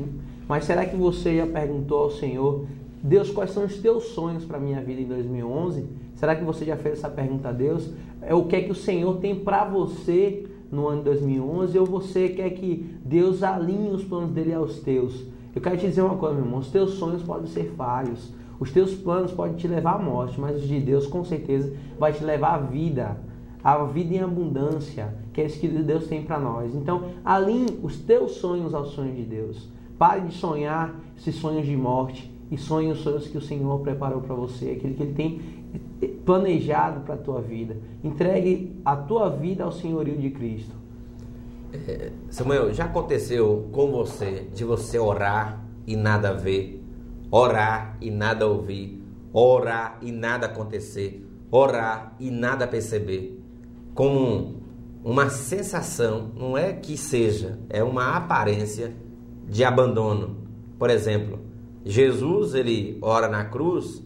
mas será que você já perguntou ao Senhor, Deus, quais são os teus sonhos para a minha vida em 2011? Será que você já fez essa pergunta a Deus? É o que é que o Senhor tem para você no ano de 2011 ou você quer que Deus alinhe os planos dele aos teus? Eu quero te dizer uma coisa, meu irmão: os teus sonhos podem ser falhos, os teus planos podem te levar à morte, mas os de Deus com certeza vai te levar à vida, a vida em abundância, que é isso que Deus tem para nós. Então, alinhe os teus sonhos aos sonhos de Deus. Pare de sonhar esses sonhos de morte e sonhe os sonhos que o Senhor preparou para você, aquele que Ele tem planejado para a tua vida. Entregue a tua vida ao senhorio de Cristo. É, Samuel, já aconteceu com você de você orar e nada ver, orar e nada ouvir, orar e nada acontecer, orar e nada perceber? Como uma sensação, não é que seja, é uma aparência de abandono. Por exemplo, Jesus ele ora na cruz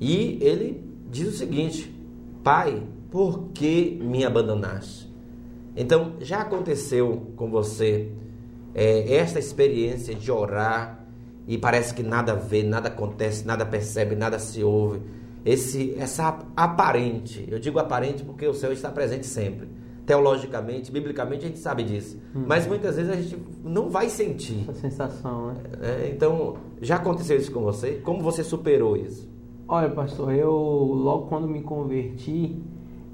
e ele diz o seguinte: Pai, por que me abandonaste? Então, já aconteceu com você é, esta experiência de orar e parece que nada vê, nada acontece, nada percebe, nada se ouve. Esse, essa aparente, eu digo aparente porque o céu está presente sempre. Teologicamente, biblicamente, a gente sabe disso. Hum. Mas muitas vezes a gente não vai sentir. Essa sensação, né? É, então, já aconteceu isso com você? Como você superou isso? Olha, pastor, eu logo quando me converti,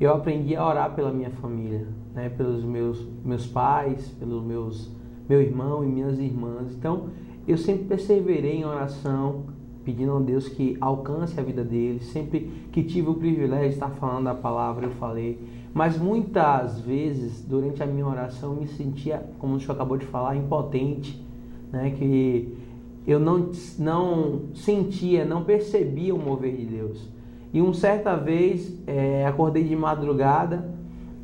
eu aprendi a orar pela minha família, né? pelos meus, meus pais, pelos meus meu irmão e minhas irmãs. Então, eu sempre perseverei em oração, pedindo a Deus que alcance a vida deles. Sempre que tive o privilégio de estar falando a palavra, eu falei. Mas muitas vezes, durante a minha oração, eu me sentia, como o senhor acabou de falar, impotente, né? Que eu não, não sentia, não percebia o mover de Deus. E uma certa vez é, acordei de madrugada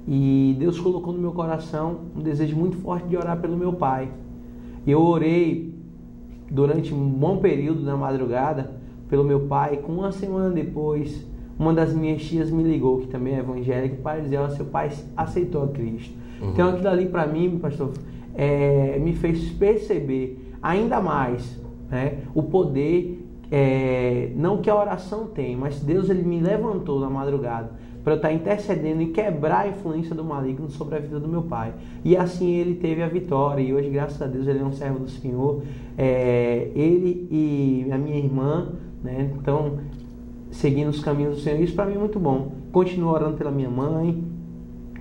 e Deus colocou no meu coração um desejo muito forte de orar pelo meu pai. Eu orei durante um bom período na madrugada pelo meu pai. Com uma semana depois, uma das minhas tias me ligou, que também é evangélica, para dizer: oh, seu pai aceitou a Cristo. Uhum. Então aquilo ali para mim, pastor, é, me fez perceber ainda mais né? O poder, é, não que a oração tem, mas Deus ele me levantou na madrugada para eu estar intercedendo e quebrar a influência do maligno sobre a vida do meu pai. E assim ele teve a vitória. E hoje, graças a Deus, ele é um servo do Senhor. É, ele e a minha irmã, né? Então, seguindo os caminhos do Senhor. Isso para mim é muito bom. Continuo orando pela minha mãe,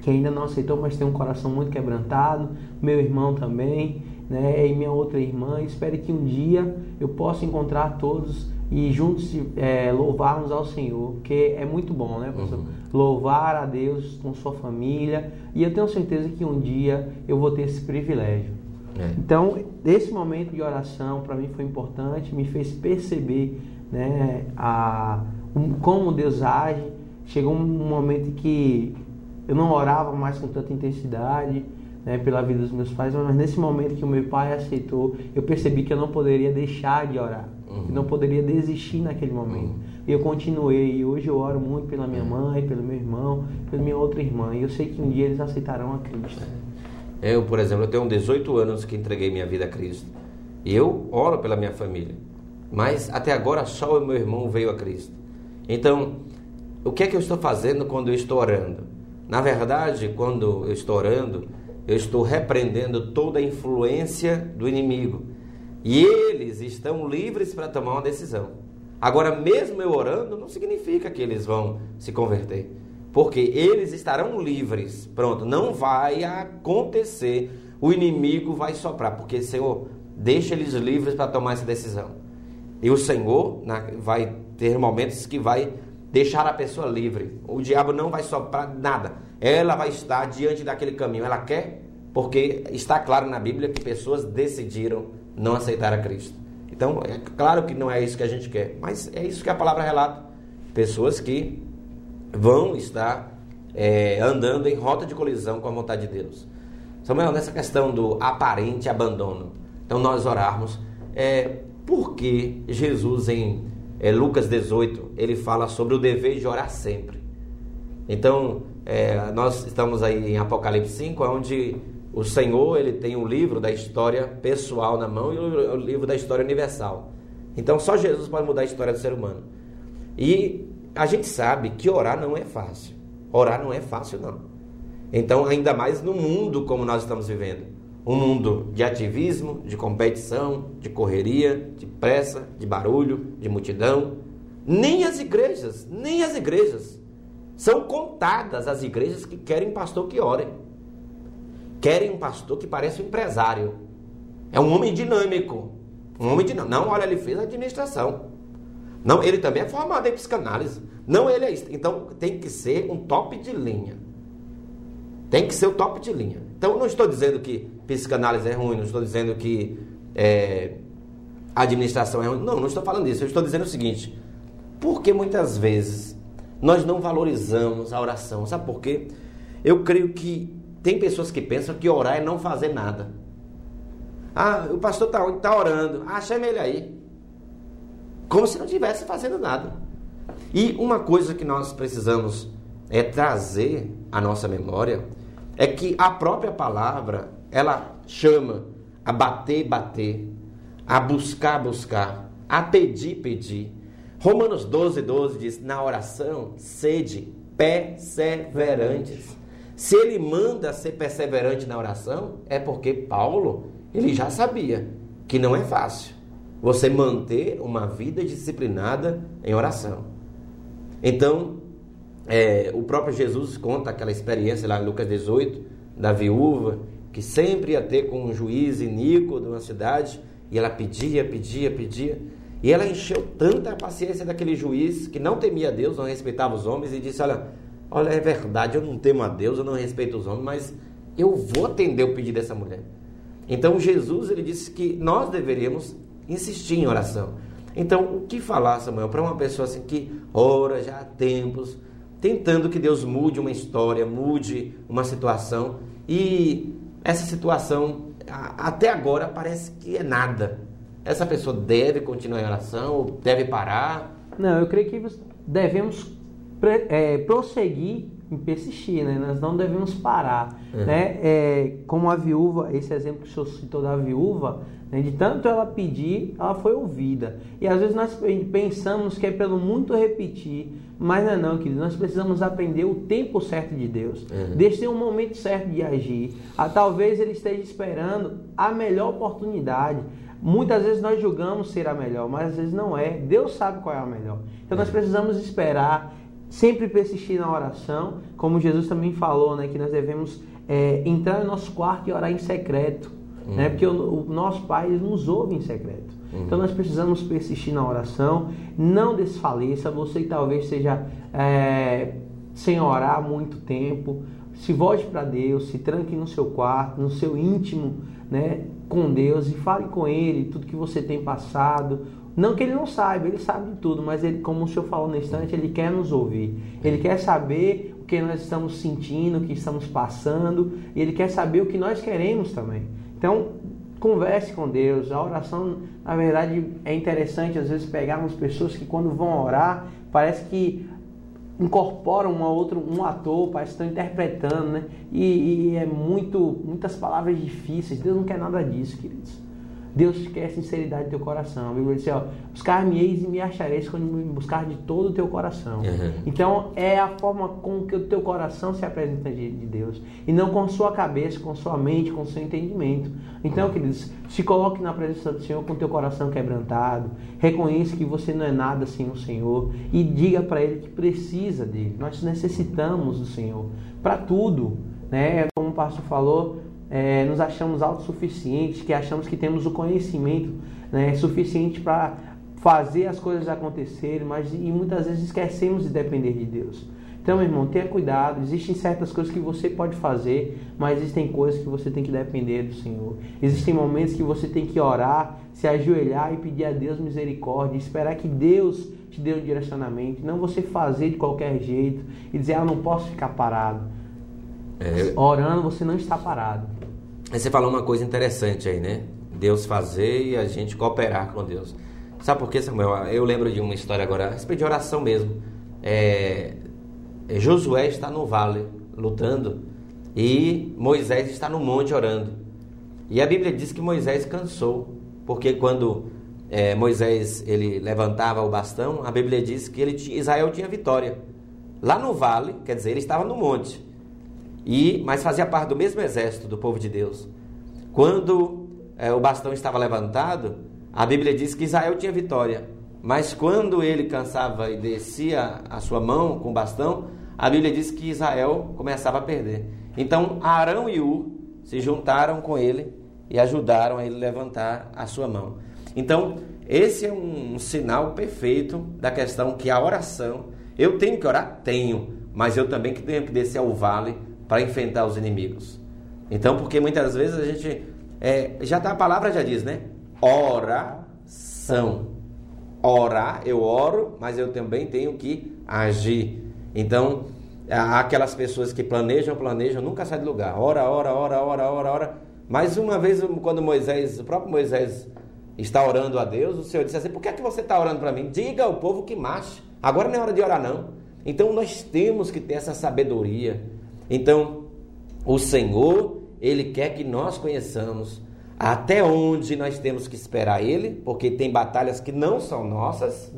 que ainda não aceitou, mas tem um coração muito quebrantado. Meu irmão também né, e minha outra irmã. Espero que um dia eu possa encontrar todos e juntos é, louvarmos ao Senhor, porque é muito bom, né, pastor? Uhum. Louvar a Deus com sua família. E eu tenho certeza que um dia eu vou ter esse privilégio. É. Então, esse momento de oração para mim foi importante, me fez perceber né, a, um, como Deus age. Chegou um momento que eu não orava mais com tanta intensidade, né, pela vida dos meus pais, mas nesse momento que o meu pai aceitou, eu percebi que eu não poderia deixar de orar, uhum. não poderia desistir naquele momento. Uhum. E eu continuei, e hoje eu oro muito pela minha mãe, pelo meu irmão, pela minha outra irmã, e eu sei que um dia eles aceitarão a Cristo. Eu, por exemplo, eu tenho 18 anos que entreguei minha vida a Cristo, e eu oro pela minha família, mas até agora só o meu irmão veio a Cristo. Então, o que é que eu estou fazendo quando eu estou orando? Na verdade, quando eu estou orando, eu estou repreendendo toda a influência do inimigo. E eles estão livres para tomar uma decisão. Agora, mesmo eu orando, não significa que eles vão se converter. Porque eles estarão livres. Pronto, não vai acontecer. O inimigo vai soprar. Porque, Senhor, deixa eles livres para tomar essa decisão. E o Senhor vai ter momentos que vai deixar a pessoa livre. O diabo não vai soprar nada. Ela vai estar diante daquele caminho. Ela quer, porque está claro na Bíblia que pessoas decidiram não aceitar a Cristo. Então, é claro que não é isso que a gente quer, mas é isso que a palavra relata. Pessoas que vão estar é, andando em rota de colisão com a vontade de Deus. Samuel, nessa questão do aparente abandono, então nós orarmos, é, por que Jesus em é, Lucas 18, ele fala sobre o dever de orar sempre. Então, é, nós estamos aí em Apocalipse 5, onde o Senhor ele tem um livro da história pessoal na mão e o livro da história universal. Então, só Jesus pode mudar a história do ser humano. E a gente sabe que orar não é fácil. Orar não é fácil, não. Então, ainda mais no mundo como nós estamos vivendo. um mundo de ativismo, de competição, de correria, de pressa, de barulho, de multidão. Nem as igrejas, nem as igrejas. São contadas as igrejas que querem pastor que ore. Querem um pastor que pareça um empresário. É um homem dinâmico. Um homem dinâmico. Não, olha, ele fez administração. Não, ele também é formado em psicanálise. Não, ele é isso. Então tem que ser um top de linha. Tem que ser o top de linha. Então não estou dizendo que psicanálise é ruim, não estou dizendo que é, administração é ruim. Não, não estou falando isso. Eu estou dizendo o seguinte: porque muitas vezes nós não valorizamos a oração. Sabe por quê? Eu creio que tem pessoas que pensam que orar é não fazer nada. Ah, o pastor está tá orando. Ah, chame ele aí. Como se não estivesse fazendo nada. E uma coisa que nós precisamos é trazer à nossa memória é que a própria palavra, ela chama a bater, bater, a buscar, buscar, a pedir, pedir. Romanos 12, 12 diz: na oração, sede perseverantes. Se ele manda ser perseverante na oração, é porque Paulo, ele já sabia que não é fácil você manter uma vida disciplinada em oração. Então, é, o próprio Jesus conta aquela experiência lá em Lucas 18, da viúva, que sempre ia ter com um juiz iníquo de uma cidade, e ela pedia, pedia, pedia, e ela encheu tanta a paciência daquele juiz, que não temia Deus, não respeitava os homens, e disse, olha, olha, é verdade, eu não temo a Deus, eu não respeito os homens, mas eu vou atender o pedido dessa mulher. Então Jesus, ele disse que nós deveríamos insistir em oração. Então, o que falar, Samuel, para uma pessoa assim que ora já há tempos, tentando que Deus mude uma história, mude uma situação, e essa situação até agora parece que é nada. Essa pessoa deve continuar em oração ou deve parar? Não, eu creio que devemos é, prosseguir e persistir, né? Nós não devemos parar, uhum. né? É, como a viúva, esse exemplo que o senhor citou da viúva, né? de tanto ela pedir, ela foi ouvida. E às vezes nós pensamos que é pelo muito repetir, mas não é não, querido. Nós precisamos aprender o tempo certo de Deus. Uhum. Deixe ter um momento certo de agir. Ah, talvez ele esteja esperando a melhor oportunidade. Muitas vezes nós julgamos ser a melhor, mas às vezes não é. Deus sabe qual é a melhor. Então nós precisamos esperar sempre persistir na oração, como Jesus também falou, né, que nós devemos é, entrar no nosso quarto e orar em secreto, né, uhum. né, porque o, o, nosso Pai nos ouve em secreto. Uhum. Então nós precisamos persistir na oração, não desfaleça, você talvez seja é, sem orar há muito tempo, se volte para Deus, se tranque no seu quarto, no seu íntimo, né, com Deus e fale com Ele tudo que você tem passado, não que ele não saiba, ele sabe tudo, mas ele, como o senhor falou no instante, ele quer nos ouvir. Ele quer saber o que nós estamos sentindo, o que estamos passando, e ele quer saber o que nós queremos também. Então, converse com Deus. A oração, na verdade, é interessante às vezes pegarmos pessoas que quando vão orar, parece que incorporam um outro um ator, parece que estão interpretando, né? E, e é muito muitas palavras difíceis. Deus não quer nada disso, queridos. Deus quer sinceridade do teu coração. A Bíblia diz, ó, buscar-me-eis e me achareis quando me buscar de todo o teu coração. Uhum. Então, é a forma com que o teu coração se apresenta de, de, Deus. E não com sua cabeça, com sua mente, com seu entendimento. Então, queridos, se coloque na presença do Senhor com o teu coração quebrantado. Reconheça que você não é nada sem o Senhor. E diga para Ele que precisa dele. Nós necessitamos do Senhor para tudo. Né? Como o pastor falou, é, nos achamos autossuficientes, que achamos que temos o conhecimento né, suficiente para fazer as coisas acontecerem, mas e muitas vezes esquecemos de depender de Deus. Então, meu irmão, tenha cuidado. Existem certas coisas que você pode fazer, mas existem coisas que você tem que depender do Senhor. Existem momentos que você tem que orar, se ajoelhar e pedir a Deus misericórdia, esperar que Deus te dê um direcionamento, não você fazer de qualquer jeito e dizer, ah, não posso ficar parado. É... Orando, você não está parado. Você falou uma coisa interessante aí, né? Deus fazer e a gente cooperar com Deus. Sabe por quê, Samuel? Eu lembro de uma história agora, a respeito de oração mesmo. É, é, Josué está no vale lutando e Moisés está no monte orando. E a Bíblia diz que Moisés cansou, porque quando é, Moisés ele levantava o bastão, a Bíblia diz que ele Israel tinha vitória. Lá no vale, quer dizer, ele estava no monte e mas fazia parte do mesmo exército do povo de Deus. quando é, o bastão estava levantado, a Bíblia diz que Israel tinha vitória. Mas quando ele cansava e descia a sua mão com o bastão, a Bíblia diz que Israel começava a perder. Então Arão e U se juntaram com ele e ajudaram a ele levantar a sua mão. Então, esse é um, um sinal perfeito da questão que a oração, eu tenho que orar? Tenho, mas eu também tenho que descer ao vale para enfrentar os inimigos. Então, porque muitas vezes a gente. É, já tá, a palavra já diz, né? Oração. Orar, eu oro, mas eu também tenho que agir. Então, aquelas pessoas que planejam, planejam, nunca sai do lugar. Ora, ora, ora, ora, ora, ora. Mas uma vez, quando Moisés, o próprio Moisés está orando a Deus, o Senhor disse assim: Por que, é que você está orando para mim? Diga ao povo que marche. Agora não é hora de orar, não. Então nós temos que ter essa sabedoria. Então, o Senhor, Ele quer que nós conheçamos até onde nós temos que esperar Ele, porque tem batalhas que não são nossas.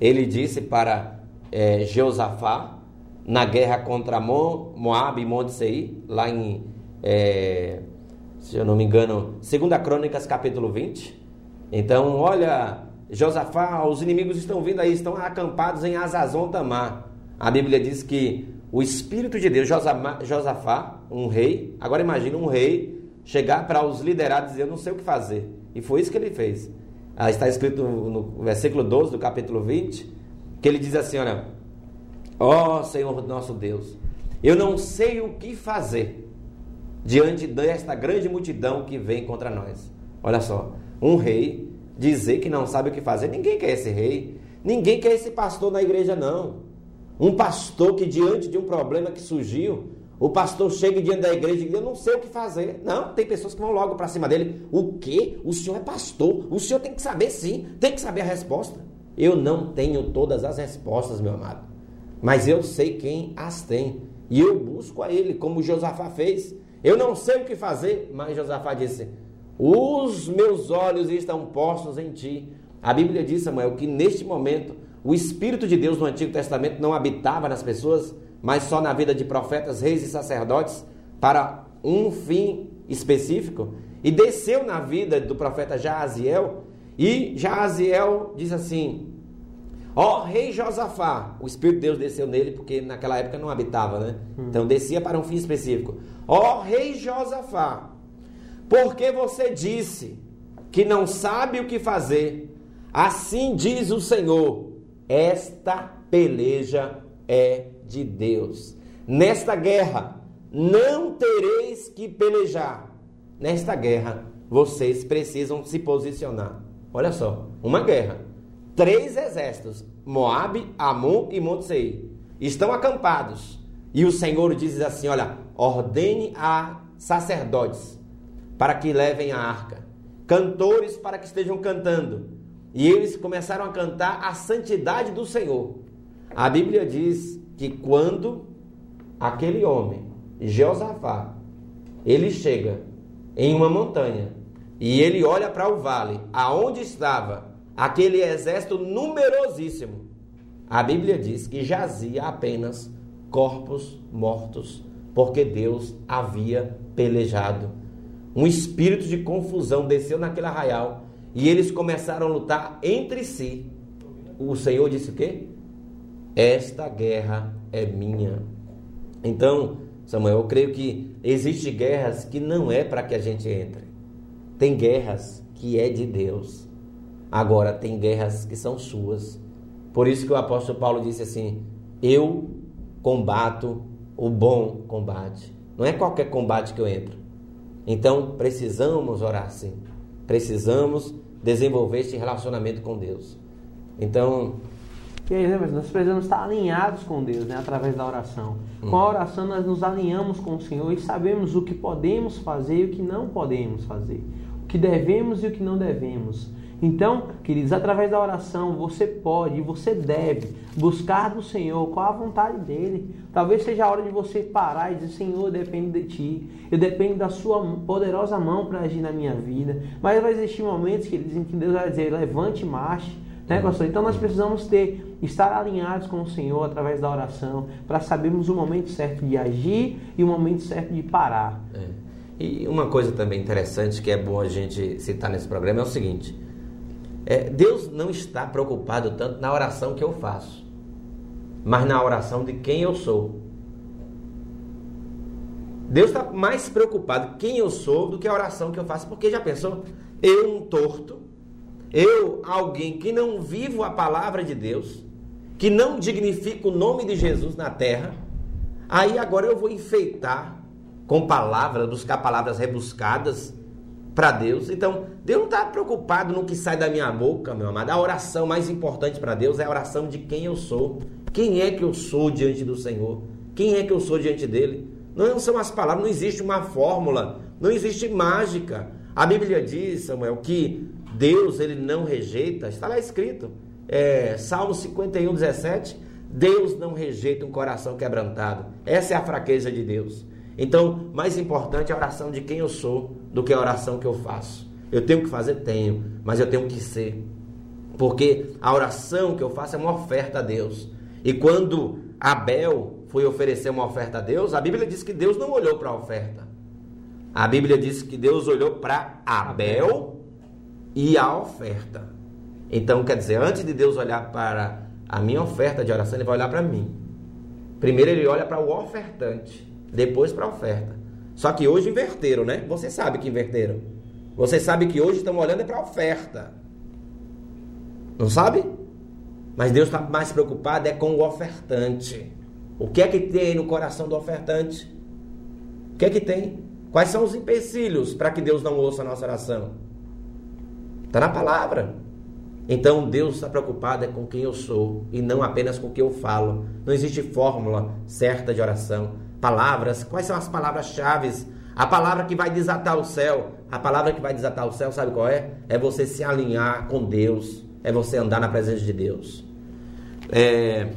Ele disse para é, Jeosafá, na guerra contra Moab e Monte Seir, lá em, é, se eu não me engano, 2 Crônicas, capítulo 20. Então, olha, Josafá, os inimigos estão vindo aí, estão acampados em Azazon Tamar. A Bíblia diz que o Espírito de Deus, Josafá, um rei, agora imagina um rei chegar para os liderados e dizer, eu não sei o que fazer. E foi isso que ele fez. Ah, está escrito no versículo 12 do capítulo 20, que ele diz assim, olha, ó oh, Senhor nosso Deus, eu não sei o que fazer diante desta grande multidão que vem contra nós. Olha só, um rei dizer que não sabe o que fazer, ninguém quer esse rei, ninguém quer esse pastor na igreja não. Um pastor que, diante de um problema que surgiu, o pastor chega diante da igreja e diz: Eu não sei o que fazer. Não, tem pessoas que vão logo para cima dele. O quê? O senhor é pastor. O senhor tem que saber sim, tem que saber a resposta. Eu não tenho todas as respostas, meu amado. Mas eu sei quem as tem. E eu busco a ele, como Josafá fez. Eu não sei o que fazer, mas Josafá disse: Os meus olhos estão postos em ti. A Bíblia diz, Samuel, que neste momento o Espírito de Deus no Antigo Testamento não habitava nas pessoas, mas só na vida de profetas, reis e sacerdotes para um fim específico. E desceu na vida do profeta Jaaziel, e Jaaziel diz assim: Ó oh, rei Josafá, o Espírito de Deus desceu nele, porque naquela época não habitava, né? Hum. Então descia para um fim específico. Ó oh, rei Josafá, porque você disse que não sabe o que fazer, assim diz o Senhor esta peleja é de Deus. Nesta guerra não tereis que pelejar. Nesta guerra vocês precisam se posicionar. Olha só, uma guerra. Três exércitos, Moabe, Amon e Monte estão acampados. E o Senhor diz assim: Olha, ordene a sacerdotes para que levem a arca, cantores para que estejam cantando, e eles começaram a cantar a santidade do Senhor. A Bíblia diz que quando aquele homem, Jeosafá, ele chega em uma montanha e ele olha para o vale, aonde estava aquele exército numerosíssimo, a Bíblia diz que jazia apenas corpos mortos, porque Deus havia pelejado. Um espírito de confusão desceu naquele arraial e eles começaram a lutar entre si. O Senhor disse o quê? Esta guerra é minha. Então, Samuel, eu creio que existem guerras que não é para que a gente entre. Tem guerras que é de Deus. Agora, tem guerras que são suas. Por isso que o apóstolo Paulo disse assim: Eu combato o bom combate. Não é qualquer combate que eu entro. Então, precisamos orar sim. Precisamos desenvolver este relacionamento com Deus. Então. E aí, né, nós precisamos estar alinhados com Deus, né, através da oração. Com a hum. oração, nós nos alinhamos com o Senhor e sabemos o que podemos fazer e o que não podemos fazer. O que devemos e o que não devemos. Então, queridos, através da oração você pode e você deve buscar do Senhor qual a vontade dele. Talvez seja a hora de você parar e dizer: Senhor, depende de ti, eu dependo da sua poderosa mão para agir na minha vida. Mas vai existir momentos que dizem que Deus vai dizer: levante e marche. Né, pastor? Então nós precisamos ter, estar alinhados com o Senhor através da oração, para sabermos o momento certo de agir e o momento certo de parar. É. E uma coisa também interessante que é bom a gente citar nesse programa é o seguinte: é, Deus não está preocupado tanto na oração que eu faço, mas na oração de quem eu sou. Deus está mais preocupado quem eu sou do que a oração que eu faço, porque já pensou? Eu, um torto, eu, alguém que não vivo a palavra de Deus, que não dignifica o nome de Jesus na terra, aí agora eu vou enfeitar com palavras, buscar palavras rebuscadas para Deus. Então, Deus não está preocupado no que sai da minha boca, meu amado. A oração mais importante para Deus é a oração de quem eu sou. Quem é que eu sou diante do Senhor? Quem é que eu sou diante dele? Não são as palavras, não existe uma fórmula, não existe mágica. A Bíblia diz, Samuel, que Deus ele não rejeita, está lá escrito, é, Salmo 51, 17, Deus não rejeita um coração quebrantado. Essa é a fraqueza de Deus. Então, mais importante é a oração de quem eu sou do que a oração que eu faço. Eu tenho que fazer? Tenho, mas eu tenho que ser. Porque a oração que eu faço é uma oferta a Deus. E quando Abel foi oferecer uma oferta a Deus, a Bíblia diz que Deus não olhou para a oferta. A Bíblia diz que Deus olhou para Abel e a oferta. Então, quer dizer, antes de Deus olhar para a minha oferta de oração, ele vai olhar para mim. Primeiro ele olha para o ofertante depois para a oferta. Só que hoje inverteram, né? Você sabe que inverteram. Você sabe que hoje estão olhando é para a oferta. Não sabe? Mas Deus está mais preocupado é com o ofertante. O que é que tem no coração do ofertante? O que é que tem? Quais são os empecilhos para que Deus não ouça a nossa oração? Está na palavra. Então Deus está preocupado é com quem eu sou e não apenas com o que eu falo. Não existe fórmula certa de oração palavras. Quais são as palavras-chave? A palavra que vai desatar o céu. A palavra que vai desatar o céu, sabe qual é? É você se alinhar com Deus. É você andar na presença de Deus. É,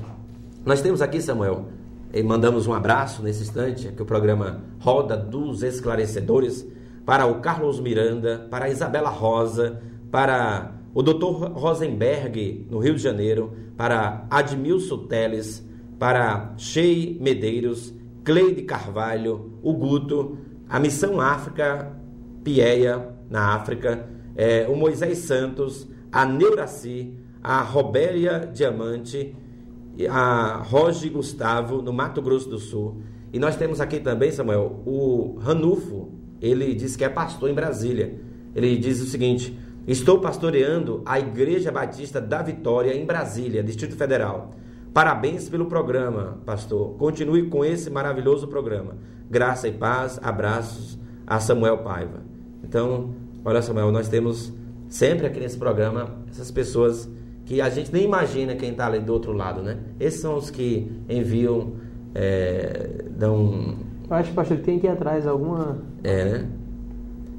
nós temos aqui, Samuel, e mandamos um abraço nesse instante, que o programa Roda dos Esclarecedores, para o Carlos Miranda, para a Isabela Rosa, para o Dr. Rosenberg, no Rio de Janeiro, para Admilson Teles, para Shei Medeiros, Cleide Carvalho, o Guto, a Missão África, Pieia, na África, é, o Moisés Santos, a Neuraci, a Robélia Diamante, a Roge Gustavo, no Mato Grosso do Sul. E nós temos aqui também, Samuel, o Ranulfo, ele diz que é pastor em Brasília. Ele diz o seguinte: Estou pastoreando a Igreja Batista da Vitória em Brasília, Distrito Federal. Parabéns pelo programa, pastor. Continue com esse maravilhoso programa. Graça e paz, abraços a Samuel Paiva. Então, olha, Samuel, nós temos sempre aqui nesse programa essas pessoas que a gente nem imagina quem está ali do outro lado, né? Esses são os que enviam, é, dão. Eu acho, pastor, que tem que ir atrás alguma. É, né?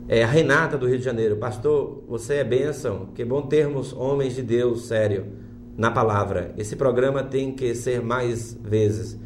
É a Renata do Rio de Janeiro. Pastor, você é bênção. Que bom termos homens de Deus, sério na palavra. Esse programa tem que ser mais vezes.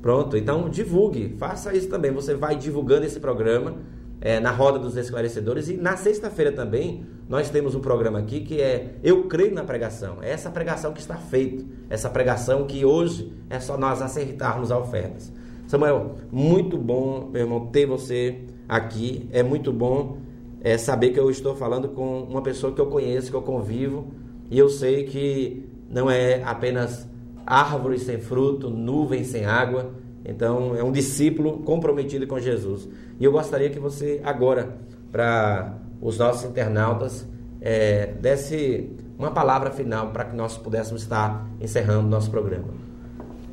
Pronto, então divulgue, faça isso também. Você vai divulgando esse programa é, na Roda dos Esclarecedores e na sexta-feira também nós temos um programa aqui que é Eu Creio na Pregação. É essa pregação que está feita, essa pregação que hoje é só nós acertarmos as ofertas. Samuel, muito bom, meu irmão, ter você aqui. É muito bom é, saber que eu estou falando com uma pessoa que eu conheço, que eu convivo, e eu sei que não é apenas árvores sem fruto, nuvens sem água. Então, é um discípulo comprometido com Jesus. E eu gostaria que você, agora, para os nossos internautas, é, desse uma palavra final para que nós pudéssemos estar encerrando nosso programa.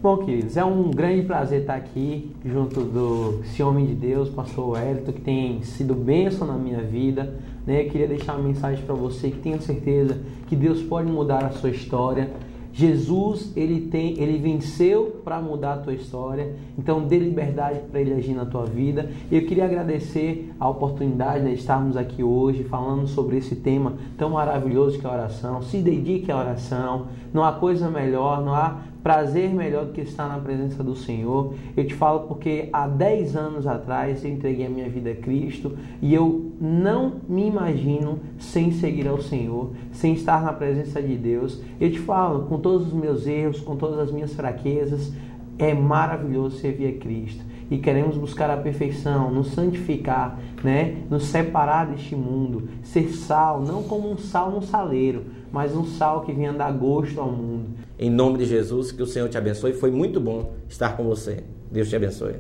Bom, queridos, é um grande prazer estar aqui junto do esse homem de Deus, pastor Wellington, que tem sido bênção na minha vida. Né? Eu queria deixar uma mensagem para você que tenha certeza que Deus pode mudar a sua história. Jesus, ele tem, ele venceu para mudar a tua história. Então dê liberdade para ele agir na tua vida. E eu queria agradecer a oportunidade de estarmos aqui hoje falando sobre esse tema tão maravilhoso que é a oração. Se dedique à oração. Não há coisa melhor, não há prazer melhor do que estar na presença do Senhor. Eu te falo porque há 10 anos atrás eu entreguei a minha vida a Cristo e eu não me imagino sem seguir ao Senhor, sem estar na presença de Deus. Eu te falo, com todos os meus erros, com todas as minhas fraquezas, é maravilhoso servir a Cristo. e queremos buscar a perfeição, nos santificar, né? Nos separar deste mundo, ser sal, não como um sal no saleiro, mas um sal que venha dar gosto ao mundo. Em nome de Jesus, que o Senhor te abençoe. Foi muito bom estar com você. Deus te abençoe.